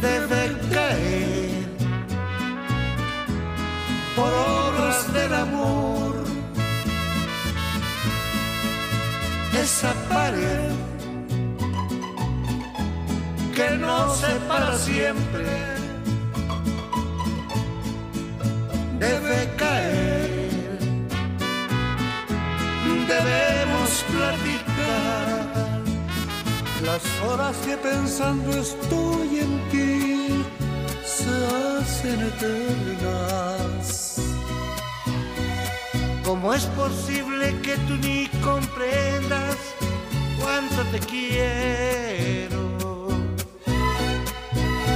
debe caer por obras del amor. Esa pared que nos separa siempre debe caer. Debemos platicar las horas que pensando estoy en ti se hacen eternas. ¿Cómo es posible que tú ni comprendas cuánto te quiero?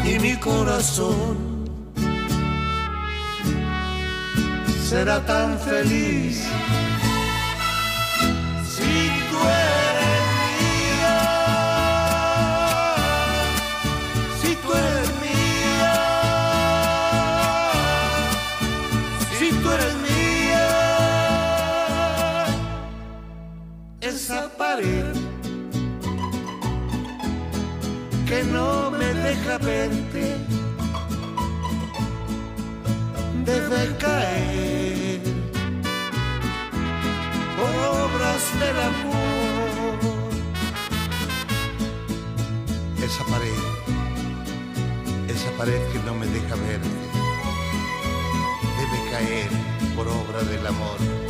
Y mi corazón será tan feliz si tú eres esa pared que no me deja verte. Debe caer. Por obras del amor. Esa pared, esa pared que no me deja verte, debe caer por obra del amor.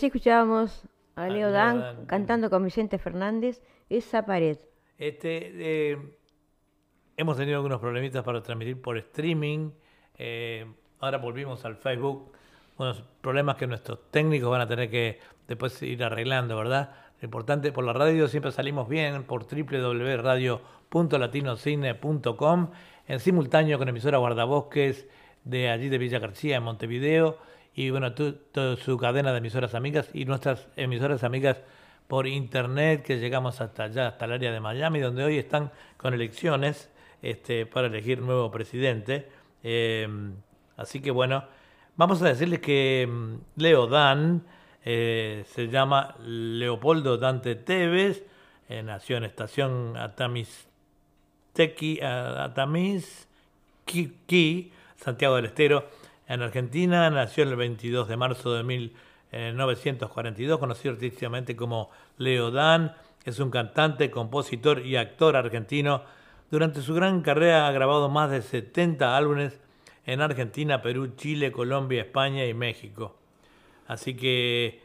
Así escuchábamos a Leo Leo Dan Dan. cantando con Vicente Fernández esa pared. Este, eh, hemos tenido algunos problemitas para transmitir por streaming. eh, ahora volvimos al Facebook. Unos problemas que nuestros técnicos van a tener que después ir arreglando, ¿verdad? Lo importante, por la radio siempre salimos bien, por www.radio.latinocine.com, en simultáneo con emisora Guardabosques de allí de Villa García, en Montevideo, y bueno, tu- su cadena de emisoras amigas y nuestras emisoras amigas por internet que llegamos hasta allá, hasta el área de Miami, donde hoy están con elecciones este, para elegir nuevo presidente. Eh, así que bueno, vamos a decirles que mm, Leo Dan eh, se llama Leopoldo Dante Tevez, eh, nació en Estación Atamistequi, a- Atamisqui, Santiago del Estero, en Argentina. Nació el 22 de marzo de 1942, conocido artísticamente como Leo Dan. Es un cantante, compositor y actor argentino. Durante su gran carrera ha grabado más de 70 álbumes en Argentina, Perú, Chile, Colombia, España y México. Así que,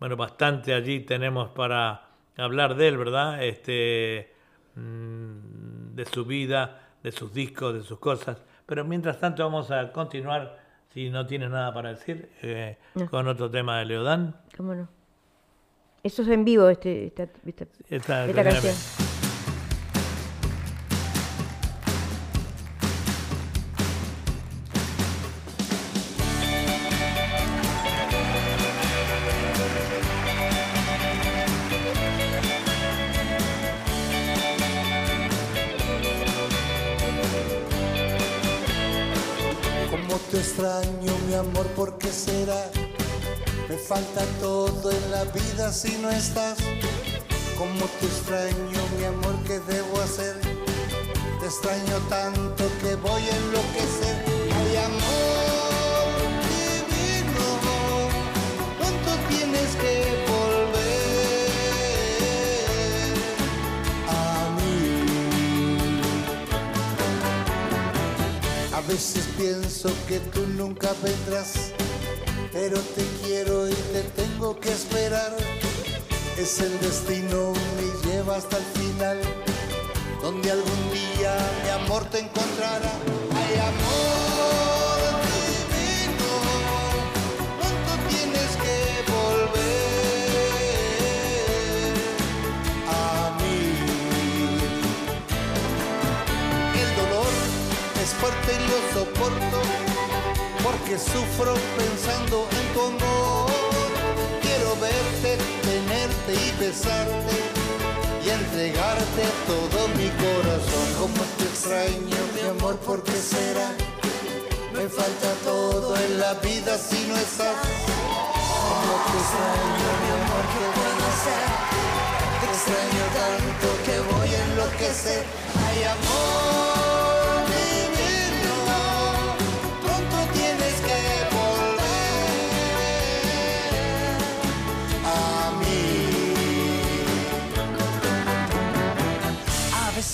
bueno, bastante allí tenemos para hablar de él, ¿verdad? Este, mm, de su vida, de sus discos, de sus cosas. Pero mientras tanto vamos a continuar, si no tiene nada para decir, eh, No. con otro tema de Leodán. ¿Cómo no? Eso es en vivo, este, esta, esta- Esta- esta canción. Vida si no estás. Cómo te extraño, mi amor, ¿qué debo hacer? Te extraño tanto que voy a enloquecer. Ay, amor divino, pronto tienes que volver a mí. A veces pienso que tú nunca vendrás, pero te quiero El destino, me lleva hasta el final, donde algún día mi amor te encontrará. Ay, amor divino, pronto tienes que volver a mí. El dolor es fuerte y lo soporto porque sufro pensando en tu amor. Quiero verte, y besarte y entregarte todo mi corazón. Como te extraño, mi amor, ¿por qué será? Me falta todo en la vida si no estás. Como te extraño, mi amor, ¿qué puedo hacer? Te extraño tanto que voy a enloquecer. Ay, amor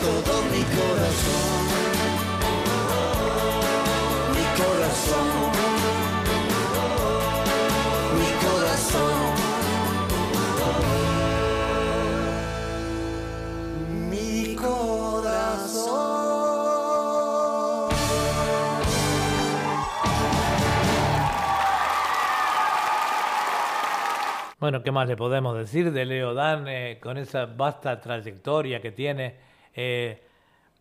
todo mi corazón. Mi corazón. Mi corazón. Mi corazón. Bueno, ¿qué más le podemos decir de Leo Dan eh, con esa vasta trayectoria que tiene? Eh,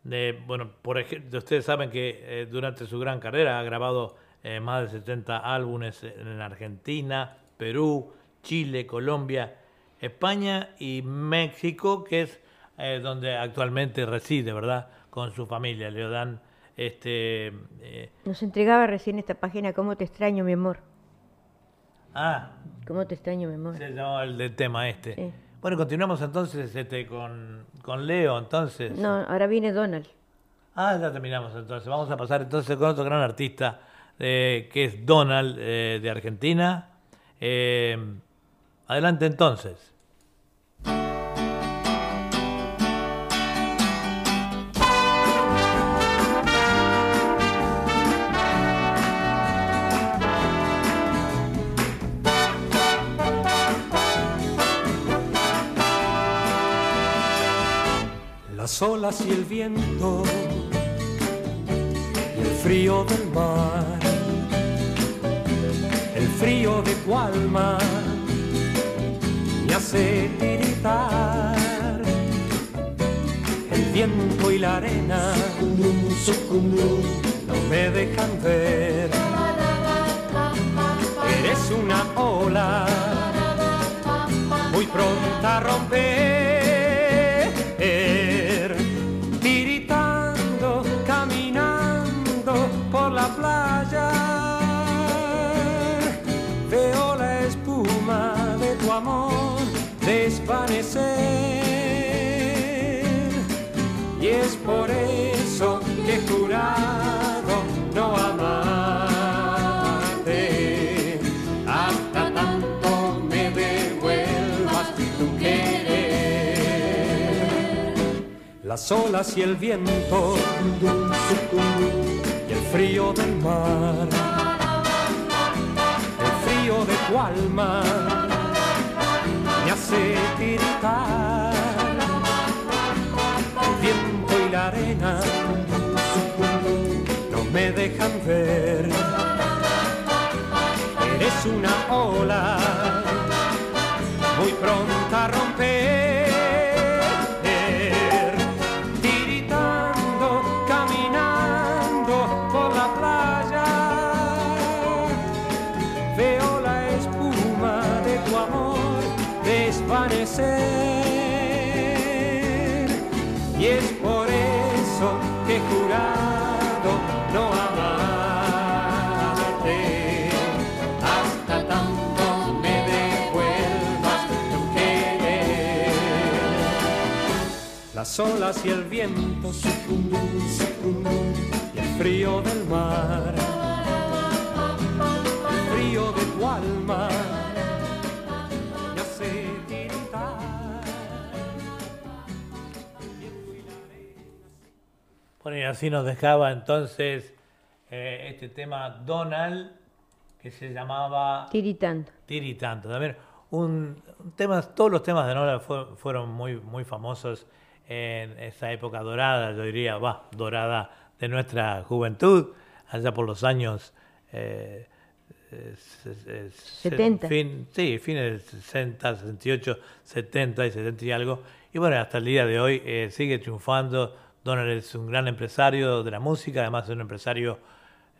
de, bueno, por ejemplo, ustedes saben que eh, durante su gran carrera ha grabado eh, más de 70 álbumes en Argentina, Perú, Chile, Colombia, España y México, que es eh, donde actualmente reside, ¿verdad? Con su familia, Leo Dan. Este, eh, Nos entregaba recién esta página, ¿Cómo te extraño, mi amor? ah, ¿Cómo te extraño, mi amor? Se llamaba el del tema este. Sí. Bueno, continuamos entonces este, con, con Leo, entonces. No, ahora viene Donald. Ah, ya terminamos entonces. Vamos a pasar entonces con otro gran artista, eh, que es Donald, eh, de Argentina. Eh, adelante entonces. Las olas y el viento frío del mar, el frío de tu alma me hace tiritar. El viento y la arena no me dejan ver. Eres una ola muy pronta a romper, y es por eso que he jurado no amarte hasta tanto me devuelvas tu querer. Las olas y el viento y el frío del mar, el frío de tu alma hace tiritar. El viento y la arena no me dejan ver. Eres una ola muy pronta a romper. Las olas y el viento y el frío del mar, el frío de tu alma me hace tiritar. Bueno, y así nos dejaba entonces eh, este tema Donald, que se llamaba Tiritando. Tiritando. También un, un tema, todos los temas de Donald fue- fueron muy, muy famosos en esa época dorada, yo diría, va, dorada de nuestra juventud, allá por los años eh, eh, se- eh, se- 70. fin- sí, fines del 60, 68, 70 y 70 y algo. Y bueno, hasta el día de hoy eh, sigue triunfando. Donald es un gran empresario de la música, además es un empresario,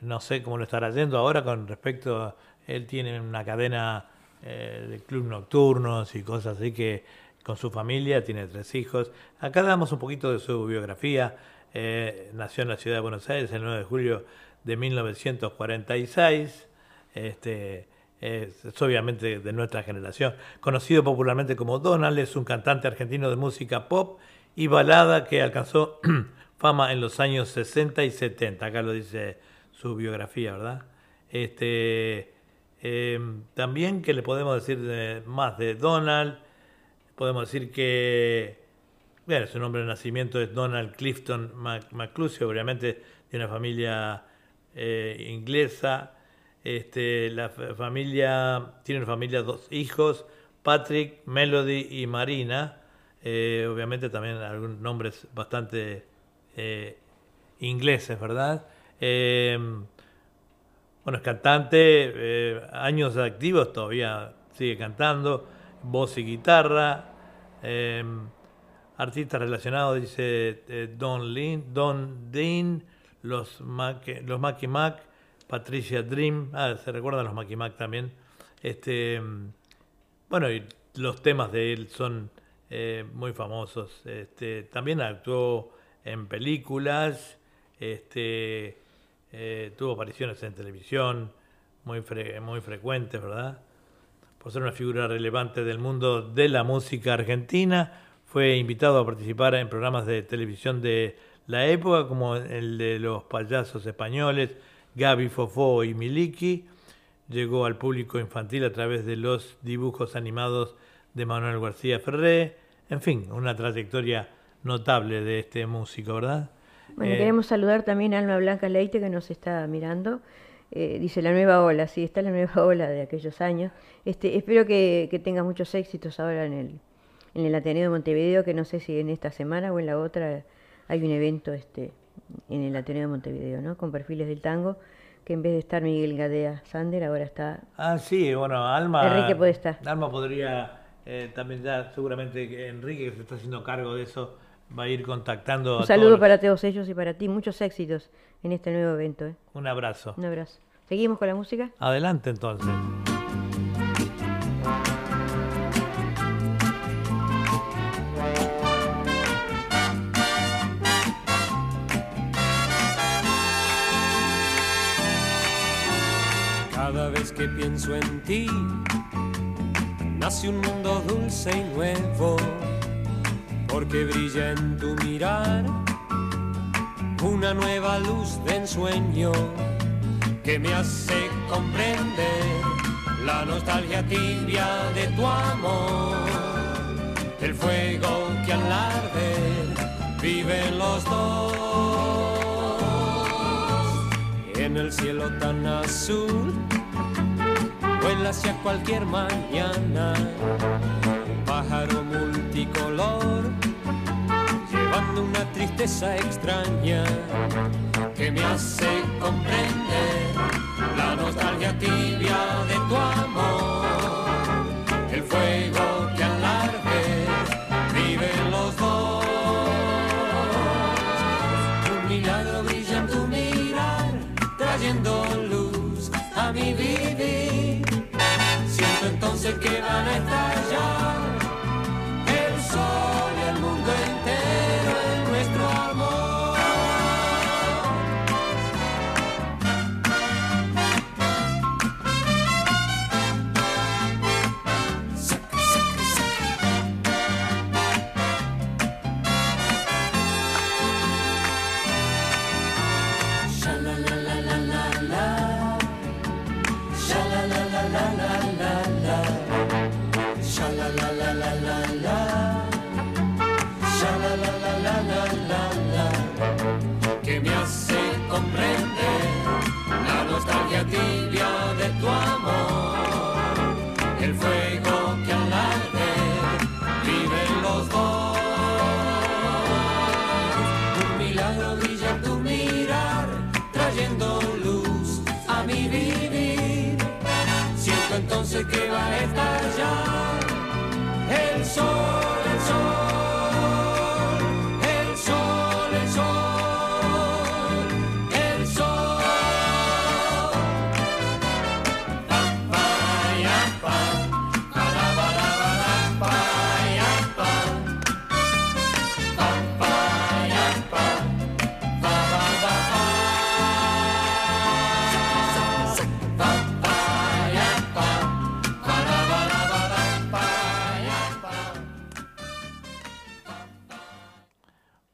no sé cómo lo estará yendo ahora con respecto, él tiene una cadena eh, de club nocturnos y cosas así que con su familia, tiene tres hijos. Acá damos un poquito de su biografía. Eh, nació en la ciudad de Buenos Aires el 9 de julio de 1946. Este, es, obviamente de nuestra generación. Conocido popularmente como Donald, es un cantante argentino de música pop y balada que alcanzó fama en los años 60 y 70. Acá lo dice su biografía, ¿verdad? Este, eh, también que le podemos decir de- más de Donald, podemos decir que bueno, su nombre de nacimiento es Donald Clifton McCluskey, obviamente de una familia eh, inglesa. Este, la fa- familia tiene una familia, dos hijos, Patrick, Melody y Marina. Eh, obviamente también algunos nombres bastante eh, ingleses, ¿verdad? Eh, bueno, es cantante, años activos, todavía sigue cantando, voz y guitarra. eh, artistas relacionados, dice eh, Don, Lin, Don Dean, los Mac, Mac, Patricia Dream, ah, se recuerdan los Macky Mac también. Este, mm, bueno, y los temas de él son eh, muy famosos. Este, también actuó en películas, este, eh, tuvo apariciones en televisión muy, fre- muy frecuentes, ¿verdad? Por ser una figura relevante del mundo de la música argentina, fue invitado a participar en programas de televisión de la época, como el de los payasos españoles, Gaby Fofó y Miliki. Llegó al público infantil a través de los dibujos animados de Manuel García Ferré. En fin, una trayectoria notable de este músico, ¿verdad? Bueno, Eh, queremos saludar también a Alma Blanca Leite que nos está mirando. Eh, dice la nueva ola, sí, está la nueva ola de aquellos años. Este, espero que, que tenga muchos éxitos ahora en el, en el Ateneo de Montevideo, que no sé si en esta semana o en la otra hay un evento este, en el Ateneo de Montevideo, ¿no? Con perfiles del tango, que en vez de estar Miguel Gadea Sander, ahora está... Ah, sí, bueno, Alma... Enrique puede estar. Alma podría eh, también ya, seguramente que Enrique, que se está haciendo cargo de eso, va a ir contactando Un a saludo todos. para todos ellos y para ti, muchos éxitos en este nuevo evento. ¿eh? Un abrazo. Un abrazo. ¿Seguimos con la música? Adelante entonces. Cada vez que pienso en ti, nace un mundo dulce y nuevo, porque brilla en tu mirar. Una nueva luz de ensueño que me hace comprender la nostalgia tibia de tu amor, el fuego que al arder viven los dos. En el cielo tan azul vuela hacia cualquier mañana tristeza extraña que me hace comprender la nostalgia tibia de tu amor el fuego que al arder viven los dos un milagro brilla en tu mirar trayendo luz a mi vivir. Siento entonces que van a estallar el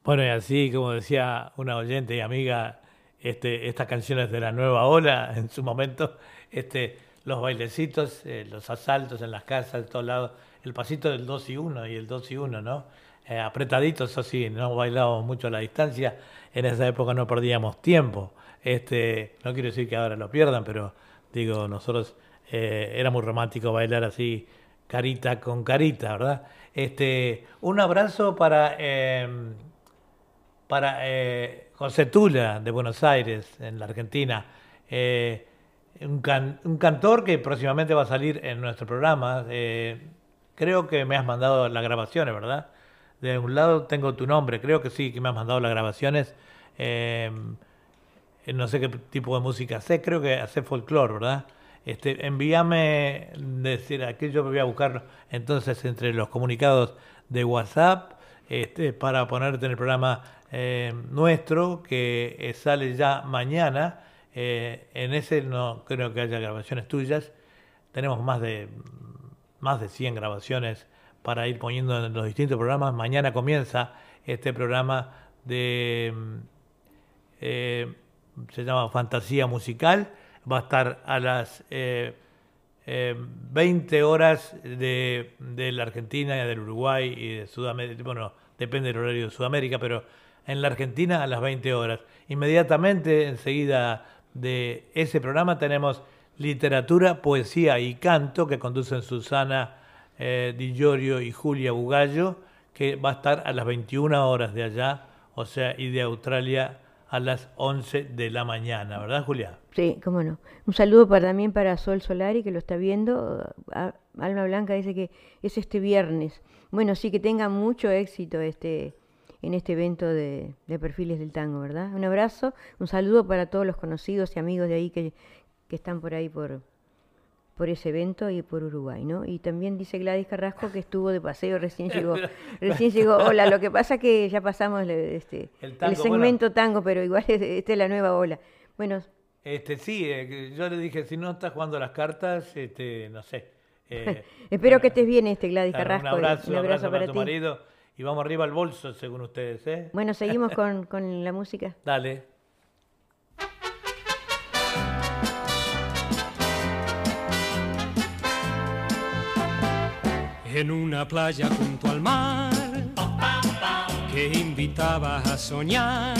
Bueno, y así como decía una oyente y amiga, este, estas canciones de la nueva ola, en su momento, este, los bailecitos, eh, los asaltos en las casas, de todos lados, el pasito del 2 y 1 y el 2 y 1, ¿no? Eh, apretaditos, eso sí, no bailábamos mucho a la distancia, en esa época no perdíamos tiempo. Este, no quiero decir que ahora lo pierdan, pero digo, nosotros eh, era muy romántico bailar así, carita con carita, ¿verdad? Este, un abrazo para... para eh, José Tula de Buenos Aires, en la Argentina. Eh, un, can- un cantor que próximamente va a salir en nuestro programa. Eh, creo que me has mandado las grabaciones, ¿verdad? De un lado tengo tu nombre, creo que sí, que me has mandado las grabaciones. Eh, no sé qué tipo de música hace, creo que hace folclore, ¿verdad? Este, envíame, decir, aquí yo voy a buscar entonces entre los comunicados de WhatsApp este, para ponerte en el programa eh, nuestro que eh, sale ya mañana. Eh, en ese no creo que haya grabaciones tuyas. Tenemos más de más de 100 grabaciones para ir poniendo en los distintos programas. Mañana comienza este programa de mm, eh, se llama Fantasía Musical. Va a estar a las eh, eh, 20 horas de, de la Argentina, del Uruguay y de Sudamérica. Bueno, depende del horario de Sudamérica, pero en la Argentina a las 20 horas. Inmediatamente, enseguida de ese programa, tenemos literatura, poesía y canto que conducen Susana eh, Di Llorio y Julia Bugallo, que va a estar a las 21 horas de allá, o sea, y de Australia a las 11 de la mañana, ¿verdad, Julia? Sí, cómo no. Un saludo para, también para Sol Solari, que lo está viendo. Alma Blanca dice que es este viernes. Bueno, sí, que tenga mucho éxito este en este evento de, de perfiles del tango, ¿verdad? Un abrazo, un saludo para todos los conocidos y amigos de ahí que, que están por ahí por, por ese evento y por Uruguay, ¿no? Y también dice Gladys Carrasco que estuvo de paseo, recién llegó. recién llegó. Hola, lo que pasa que ya pasamos este, El segmento tango, pero igual es- esta es la nueva ola. Bueno, Este, sí, eh, yo le dije, si no estás jugando las cartas, este, no sé. eh, espero que estés bien, este Gladys Carrasco. un abrazo, un abrazo para tu ti. marido. Y vamos arriba al bolso, según ustedes, ¿eh? Bueno, seguimos con, con la música. Dale. en una playa junto al mar que invitaba a soñar.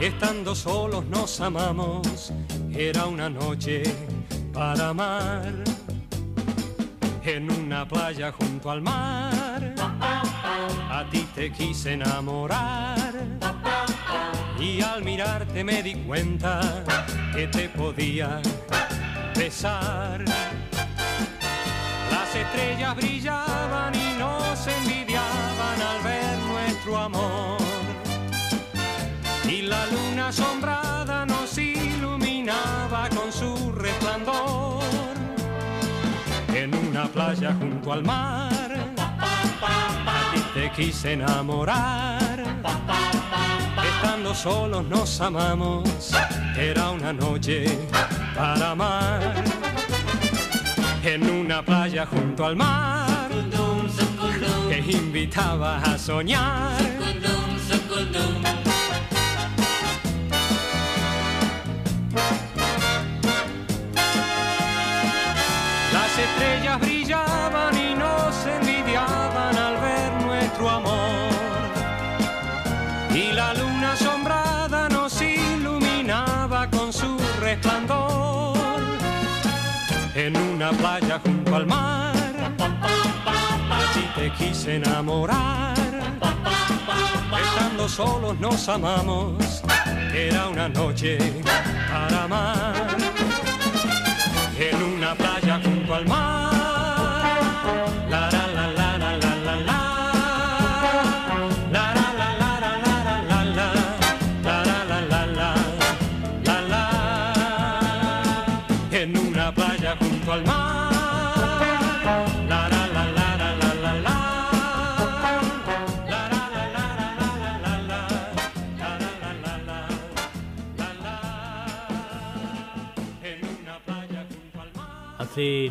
Estando solos nos amamos, era una noche para amar. En una playa junto al mar, a ti te quise enamorar. Y al mirarte me di cuenta que te podía besar. Las estrellas brillaban y nos envidiaban al ver nuestro amor. Y la luna asombrada nos iluminaba con su resplandor. Una playa junto al mar, te quise enamorar. Estando solos nos amamos, era una noche para amar en una playa junto al mar que invitaba a soñar. En una playa junto al mar. Allí te quise enamorar. Estando solos nos amamos. Era una noche para amar. En una playa junto al mar.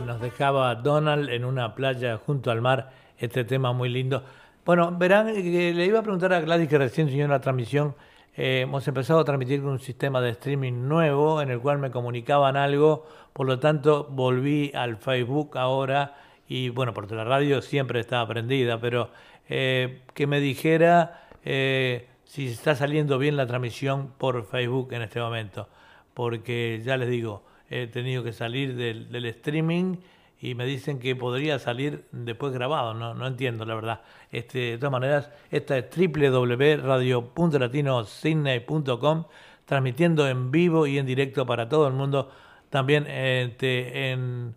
Nos dejaba Donald en una playa junto al mar, este tema muy lindo. Bueno, verán, eh, le iba a preguntar a Gladys que recién siguió la transmisión. eh, hemos empezado a transmitir con un sistema de streaming nuevo en el cual me comunicaban algo, por lo tanto volví al Facebook ahora y bueno, porque la radio siempre está prendida, pero eh, que me dijera eh, si está saliendo bien la transmisión por Facebook en este momento, porque ya les digo, he tenido que salir del, del streaming y me dicen que podría salir después grabado, no, no entiendo la verdad. Este, de todas maneras, esta es www.radio.latinosidney.com, transmitiendo en vivo y en directo para todo el mundo, también este, en,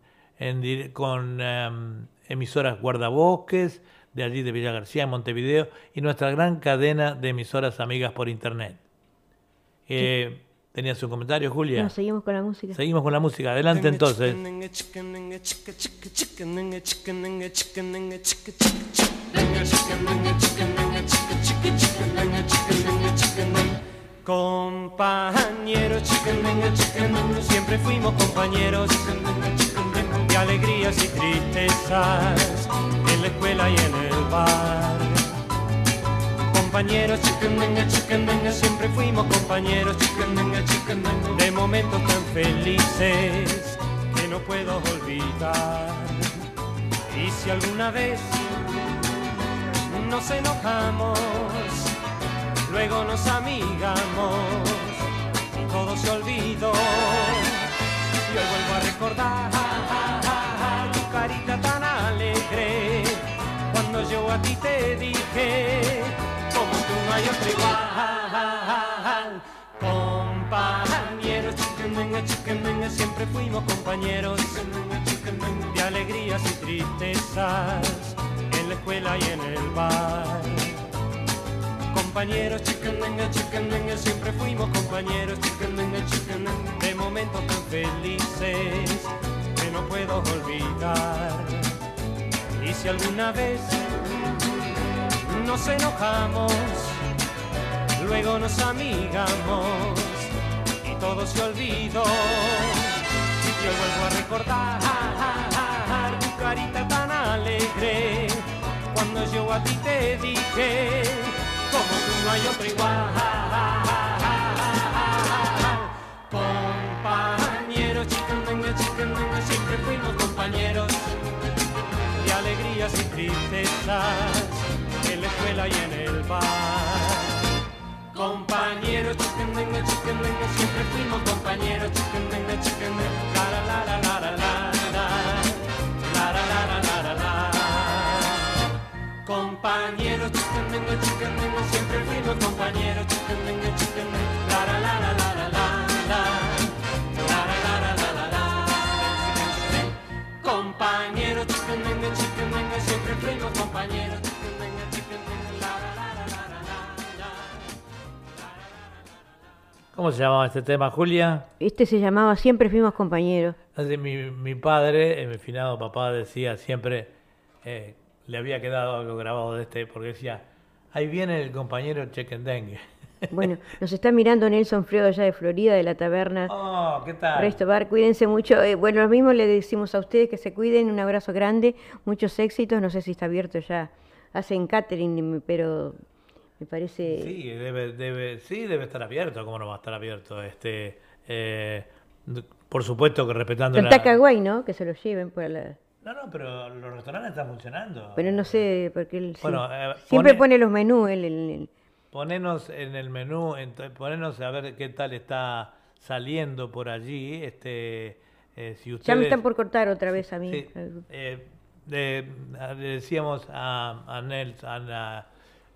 con em, emisoras guardabosques de allí de Villa García, en Montevideo, y nuestra gran cadena de emisoras amigas por internet. Eh, ¿Tenías un comentario, Julia? No, seguimos con la música. Seguimos con la música. Adelante entonces. Compañeros, siempre fuimos compañeros de alegrías y tristezas en la escuela y en el bar. Compañeros, siempre fuimos compañeros de momentos tan felices que no puedo olvidar. Y si alguna vez nos enojamos, luego nos amigamos y todo se olvidó. Y hoy vuelvo a recordar tu carita tan alegre cuando yo a ti te dije, hay otro igual. Compañeros, chiquendenga, chiquendenga, siempre fuimos compañeros. De alegrías y tristezas, en la escuela y en el bar. Compañeros, chiquendenga, chiquendenga, siempre fuimos compañeros. Chiquendenga, chiquendenga, de momentos tan felices que no puedo olvidar. Y si alguna vez nos enojamos, luego nos amigamos y todo se olvidó. Yo vuelvo a recordar tu carita tan alegre cuando yo a ti te dije, como tú no hay otro igual. Compañeros, chicandengue, chicandengue, siempre fuimos compañeros de alegrías y tristezas en la escuela y en el bar. Compañeros, chicandengue, chicandengue, siempre fuimos compañeros, chicandengue, chicandengue, la la la la la la la la la la la la la la Compañeros, chicandengue, chicandengue, siempre fuimos compañeros, chicandengue, chicandengue, la la la la la la la la la la la la la la la Compañeros, chicandengue, chicandengue, siempre fuimos compañeros, ¿Cómo se llamaba este tema, Julia? Este se llamaba Siempre fuimos compañeros. Mi, mi padre, eh, mi finado papá, decía siempre, eh, le había quedado algo grabado de este, porque decía, ahí viene el compañero Chequendengue. Bueno, nos está mirando Nelson Fredo allá de Florida, de la taberna Oh, ¿qué tal? Resto Bar. Cuídense mucho. Eh, bueno, lo mismo le decimos a ustedes que se cuiden. Un abrazo grande, muchos éxitos. No sé si está abierto ya. Hacen catering, pero me parece... Sí, debe, debe, sí, debe estar abierto, ¿cómo no va a estar abierto? Este, eh, por supuesto que respetando En la... ¿no? Que se lo lleven por la... No, no, pero los restaurantes están funcionando. Pero no sé, porque él sí. Eh, siempre pone- pone los menús. él, él- él. Ponenos en el menú, ent- ponenos a ver qué tal está saliendo por allí. Este, eh, si ustedes... Ya me están por cortar otra vez a mí. Sí, eh, decíamos a, a Nels, a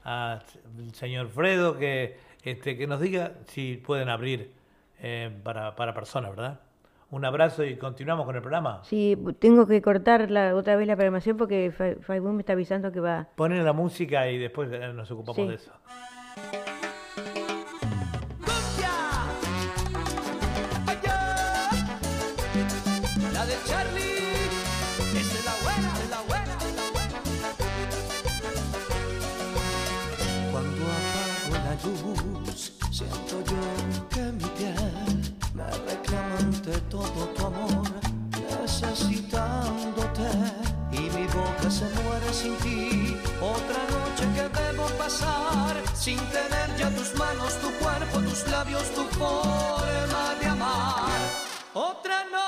la- a el señor Fredo que, este, que nos diga si pueden abrir eh, para, para personas, ¿verdad? Un abrazo y continuamos con el programa. Sí, tengo que cortar la, otra vez la programación porque Fa- Facebook me está avisando que va. Ponen la música y después eh, nos ocupamos Sí. de eso. Ya tus manos, tu cuerpo, tus labios, tu forma de amar. Otra noche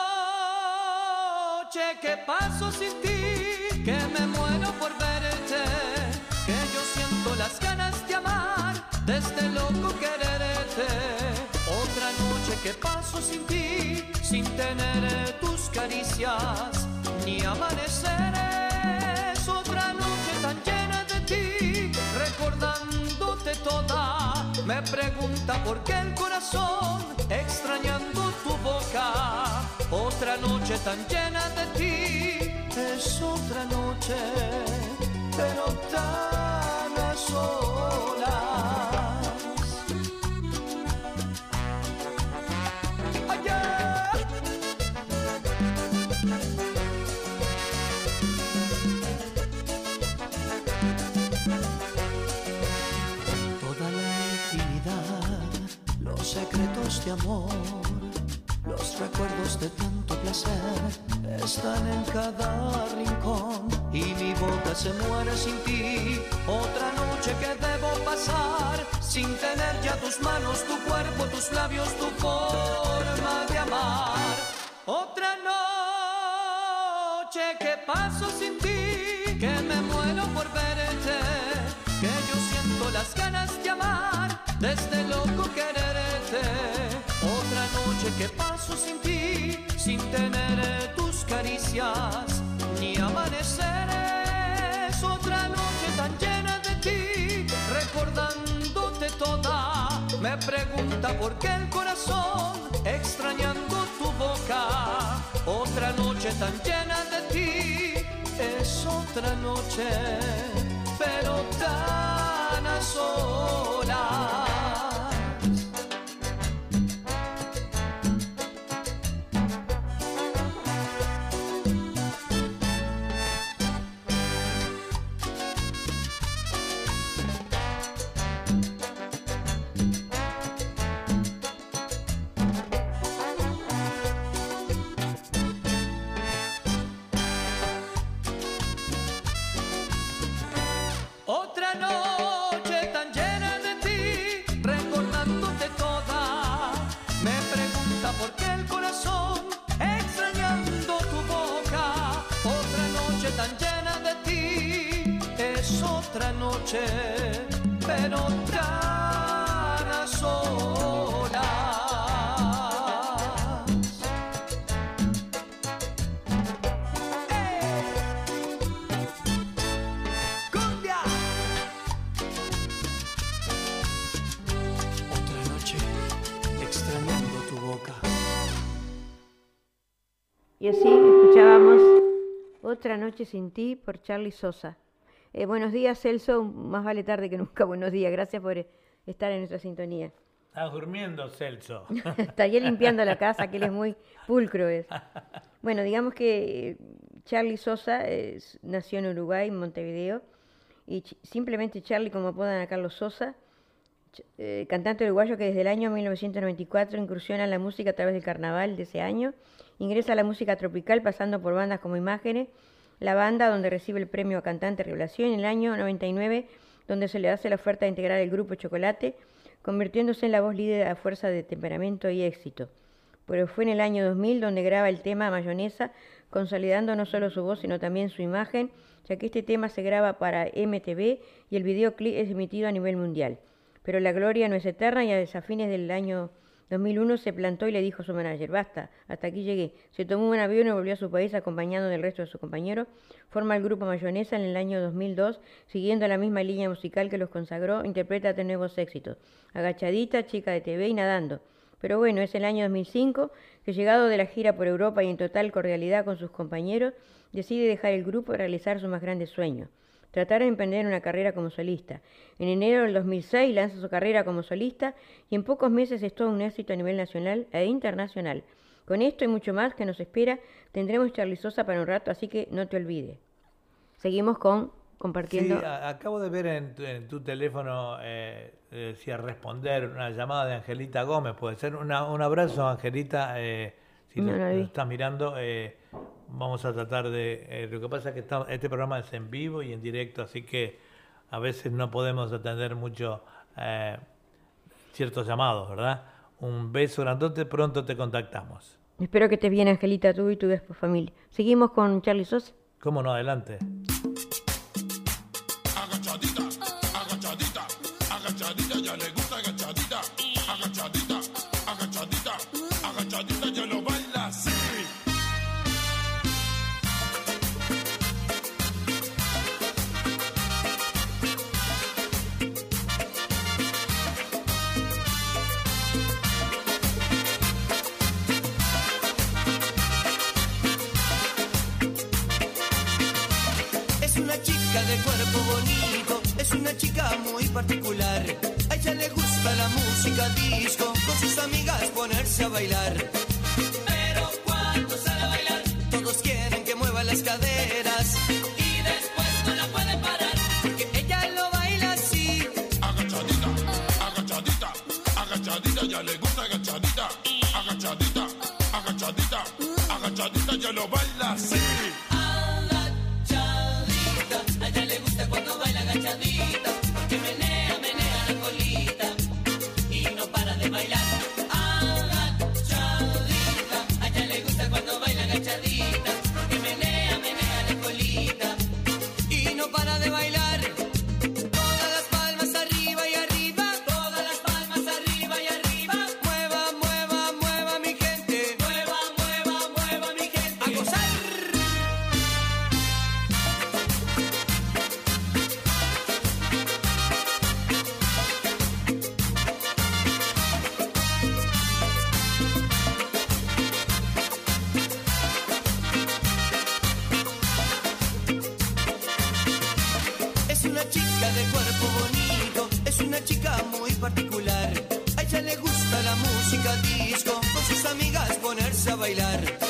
que paso sin ti, que me muero por verte, que yo siento las ganas de amar, desde loco quererte. Otra noche que paso sin ti, sin tener tus caricias, ni amaneceres. Toda. Me pregunta por qué el corazón, extrañando tu boca. Otra noche tan llena de ti, es otra noche, pero tan a solas. De amor, los recuerdos de tanto placer están en cada rincón y mi boca se muere sin ti. Otra noche que debo pasar sin tener ya tus manos, tu cuerpo, tus labios, tu forma de amar. Otra noche que paso sin ti, que me muero por verte, que yo siento las ganas de amar, desde loco quererte. Otra noche que paso sin ti, sin tener tus caricias, ni amaneceres. Otra noche tan llena de ti, recordándote toda. Me pregunta por qué el corazón, extrañando noche tan llena de ti es otra noche, pero tan a solas. Otra noche, pero tan solas. ¡Cumbia! Otra noche extrañando tu boca. Y así escuchábamos Otra noche sin ti por Charlie Sosa. Eh, buenos días, Celso. Más vale tarde que nunca. Buenos días. Gracias por eh, estar en nuestra sintonía. Estás durmiendo, Celso. Estaría limpiando la casa, que él es muy pulcro. Es. Bueno, digamos que eh, Charlie Sosa eh, nació en Uruguay, en Montevideo, y ch- simplemente Charlie, como apodan a Carlos Sosa, eh, cantante uruguayo que desde el año 1994 incursiona en la música a través del carnaval de ese año, ingresa a la música tropical pasando por bandas como Imágenes, la banda donde recibe el premio a cantante revelación en el año 99, donde se le hace la oferta de integrar el grupo Chocolate, convirtiéndose en la voz líder a fuerza de temperamento y éxito. Pero fue en el año 2000 donde graba el tema Mayonesa, consolidando no solo su voz, sino también su imagen, ya que este tema se graba para MTV y el videoclip es emitido a nivel mundial. Pero la gloria no es eterna y a fines del año 2001 se plantó y le dijo a su manager, basta, hasta aquí llegué. Se tomó un avión y volvió a su país acompañado del resto de sus compañeros. Forma el grupo Mayonesa en el año 2002, siguiendo la misma línea musical que los consagró, interpreta de nuevos éxitos. Agachadita, chica de TV y nadando. Pero bueno, es el año 2005 que llegado de la gira por Europa y en total cordialidad con sus compañeros, decide dejar el grupo y realizar su más grande sueño, tratar de emprender una carrera como solista. En enero del 2006 lanza su carrera como solista y en pocos meses es todo un éxito a nivel nacional e internacional. Con esto y mucho más que nos espera, tendremos Charly Sosa para un rato, así que no te olvides. Seguimos con compartiendo. Sí, a- acabo de ver en tu, en tu teléfono, eh, eh, decía responder una llamada de Angelita Gómez, puede ser. Una- un abrazo, Angelita, eh, si No lo, estás mirando, eh, vamos a tratar de... eh, lo que pasa es que está- este programa es en vivo y en directo, así que a veces no podemos atender mucho eh, ciertos llamados, ¿verdad? Un beso grandote, pronto te contactamos. Espero que estés bien, Angelita, tú y tu familia. Seguimos con Charly Sosa. ¿Cómo no? Adelante. A ella le gusta la música disco, con sus amigas ponerse a bailar. Pero cuando sale a bailar, todos quieren que mueva las caderas. Disco, con sus amigas ponerse a bailar.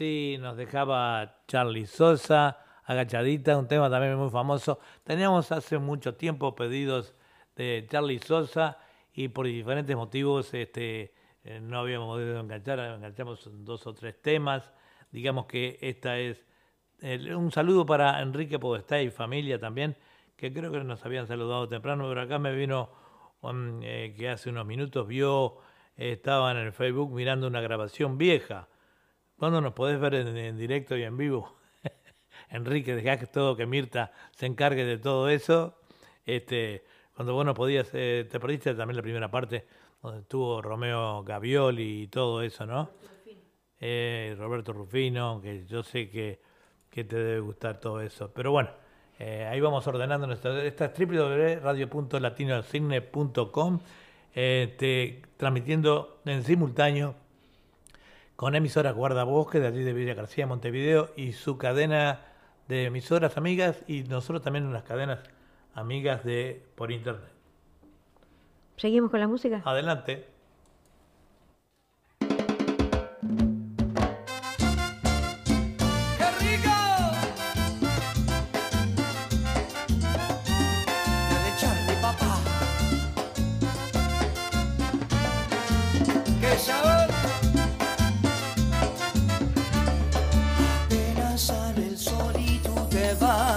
Así nos dejaba Charlie Sosa, agachadita, un tema también muy famoso. Teníamos hace mucho tiempo pedidos de Charlie Sosa y por diferentes motivos este, eh, no habíamos podido enganchar, enganchamos dos o tres temas. Digamos que esta es eh, un saludo para Enrique Podestá y familia también, que creo que nos habían saludado temprano, pero acá me vino um, eh, que hace unos minutos vio, estaba en el Facebook mirando una grabación vieja. ¿Cuándo nos podés ver en, en directo y en vivo? Enrique, dejá que todo, que Mirta se encargue de todo eso. Este, cuando vos no podías, eh, te perdiste también la primera parte, donde estuvo Romeo Gavioli y todo eso, ¿no? Eh, Roberto Rufino, que yo sé que, que te debe gustar todo eso. Pero bueno, eh, ahí vamos ordenando nuestra. Esta es www.radio.latinocine.com, este, transmitiendo en simultáneo con emisoras Guardabosque de allí de Villa García, Montevideo, y su cadena de emisoras amigas, y nosotros también unas cadenas amigas de por internet. ¿Seguimos con la música? Adelante.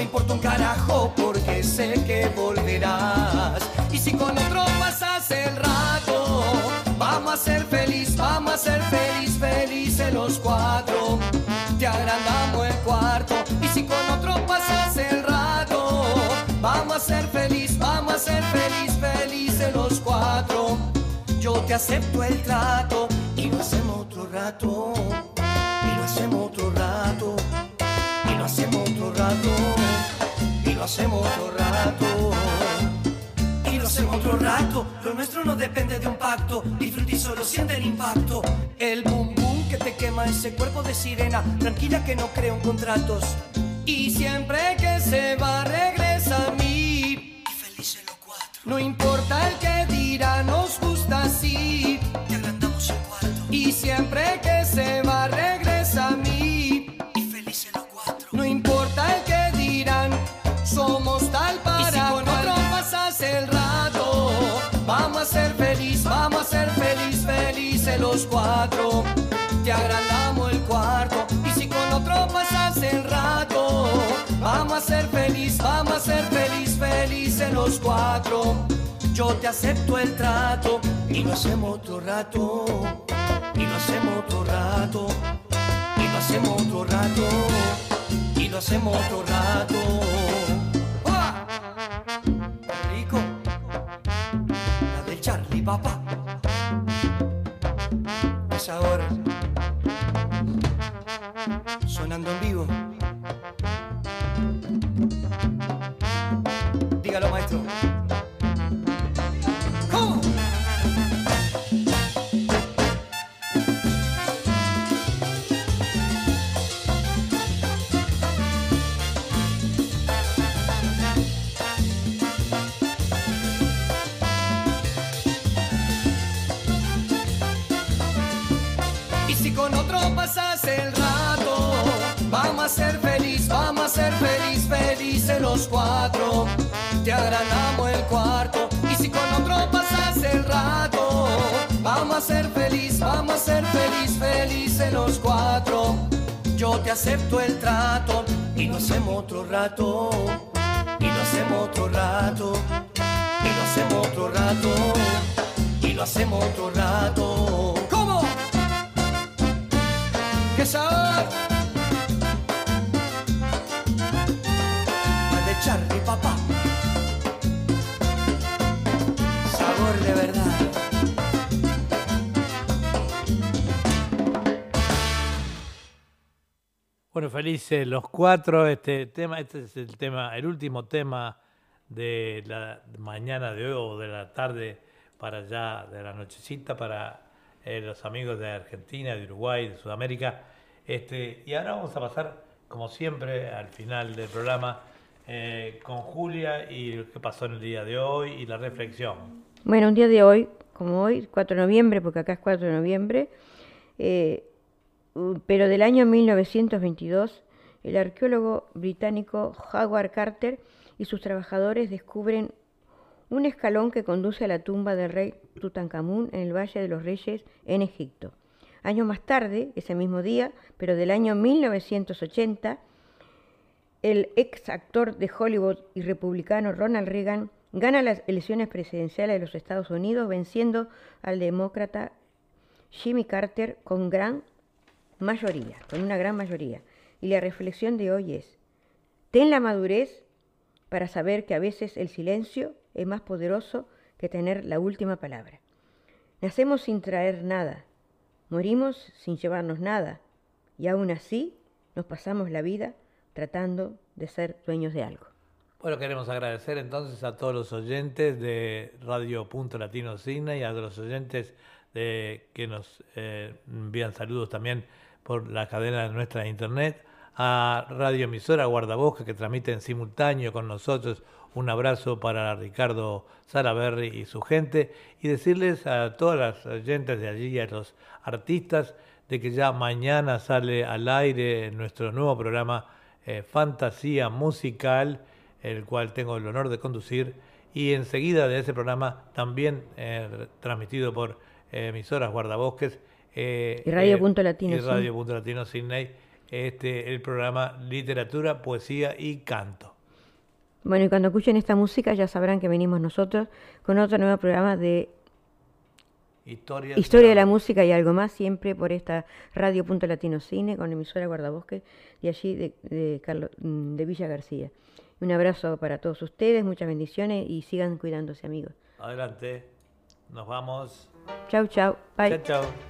Me importa un carajo porque sé que volverás. Y si con otro pasas el rato, vamos a ser feliz, vamos a ser feliz, felices los cuatro. Te agrandamos el cuarto. Y si con otro pasas el rato, vamos a ser feliz, vamos a ser feliz, felices los cuatro. Yo te acepto el trato y lo hacemos otro rato. Y lo hacemos otro rato. Y hacemos otro rato. Y lo hacemos otro rato. Y lo hacemos otro rato. Lo nuestro no depende de un pacto. Disfruta y solo siente el impacto. El boom boom que te quema ese cuerpo de sirena. Tranquila que no creo en contratos. Y siempre que se va, regresa a mí. Y felices los cuatro. No importa el que dirá, nos gusta así. Te agrandamos el cuarto. Y siempre que se va, regresa a mí. Somos tal para. Y si con otro pasas el rato, vamos a ser feliz, vamos a ser feliz, felices los cuatro. Te agrandamos el cuarto. Y si con otro pasas el rato, vamos a ser feliz, vamos a ser feliz, felices los cuatro. Yo te acepto el trato y lo hacemos otro rato. Y lo hacemos otro rato. Y lo hacemos otro rato. Y lo hacemos otro rato. Papá. Es ahora. Sonando en vivo. Vamos a ser feliz, vamos a ser feliz, felices los cuatro. Te agrandamos el cuarto. Y si con otro pasas el rato, vamos a ser feliz, vamos a ser feliz, felices los cuatro. Yo te acepto el trato y lo hacemos otro rato. Y lo hacemos otro rato. Y lo hacemos otro rato. Y lo hacemos otro rato. Bueno, felices los cuatro. Este tema, este es el tema, el último tema de la mañana de hoy o de la tarde para allá, de la nochecita para eh, los amigos de Argentina, de Uruguay, de Sudamérica. Este, y ahora vamos a pasar, como siempre, al final del programa eh, con Julia y lo que pasó en el día de hoy y la reflexión. Bueno, un día de hoy, como hoy, 4 de noviembre, porque acá es 4 de noviembre, eh, pero del año 1922, el arqueólogo británico Howard Carter y sus trabajadores descubren un escalón que conduce a la tumba del rey Tutankamón en el Valle de los Reyes en Egipto. Años más tarde, ese mismo día, pero del año 1980, el ex actor de Hollywood y republicano Ronald Reagan gana las elecciones presidenciales de los Estados Unidos venciendo al demócrata Jimmy Carter con gran mayoría, con una gran mayoría. Y la reflexión de hoy es, ten la madurez para saber que a veces el silencio es más poderoso que tener la última palabra. Nacemos sin traer nada, morimos sin llevarnos nada, y aún así nos pasamos la vida tratando de ser dueños de algo. Bueno, queremos agradecer entonces a todos los oyentes de Radio Punto Latino Signa y a los oyentes de, que nos eh, envían saludos también por la cadena de nuestra internet, a Radio Emisora Guardabosca que transmite en simultáneo con nosotros. Un abrazo para Ricardo Salaberry y su gente y decirles a todas las oyentes de allí y a los artistas de que ya mañana sale al aire nuestro nuevo programa eh, Fantasía Musical, el cual tengo el honor de conducir, y enseguida de ese programa, también eh, transmitido por eh, emisoras guardabosques. Eh, Y Radio eh, Punto Latino y Radio Punto Latino Sydney, este, el programa Literatura, Poesía y Canto. Bueno, y cuando escuchen esta música ya sabrán que venimos nosotros con otro nuevo programa de Historia, Historia de la música y algo más, siempre por esta Radio Punto Latino Cine con emisora Guardabosque de allí de, mm, de Villa García. Un abrazo para todos ustedes, muchas bendiciones y sigan cuidándose amigos. Adelante, nos vamos. Chau, chau, bye. Chao, chao.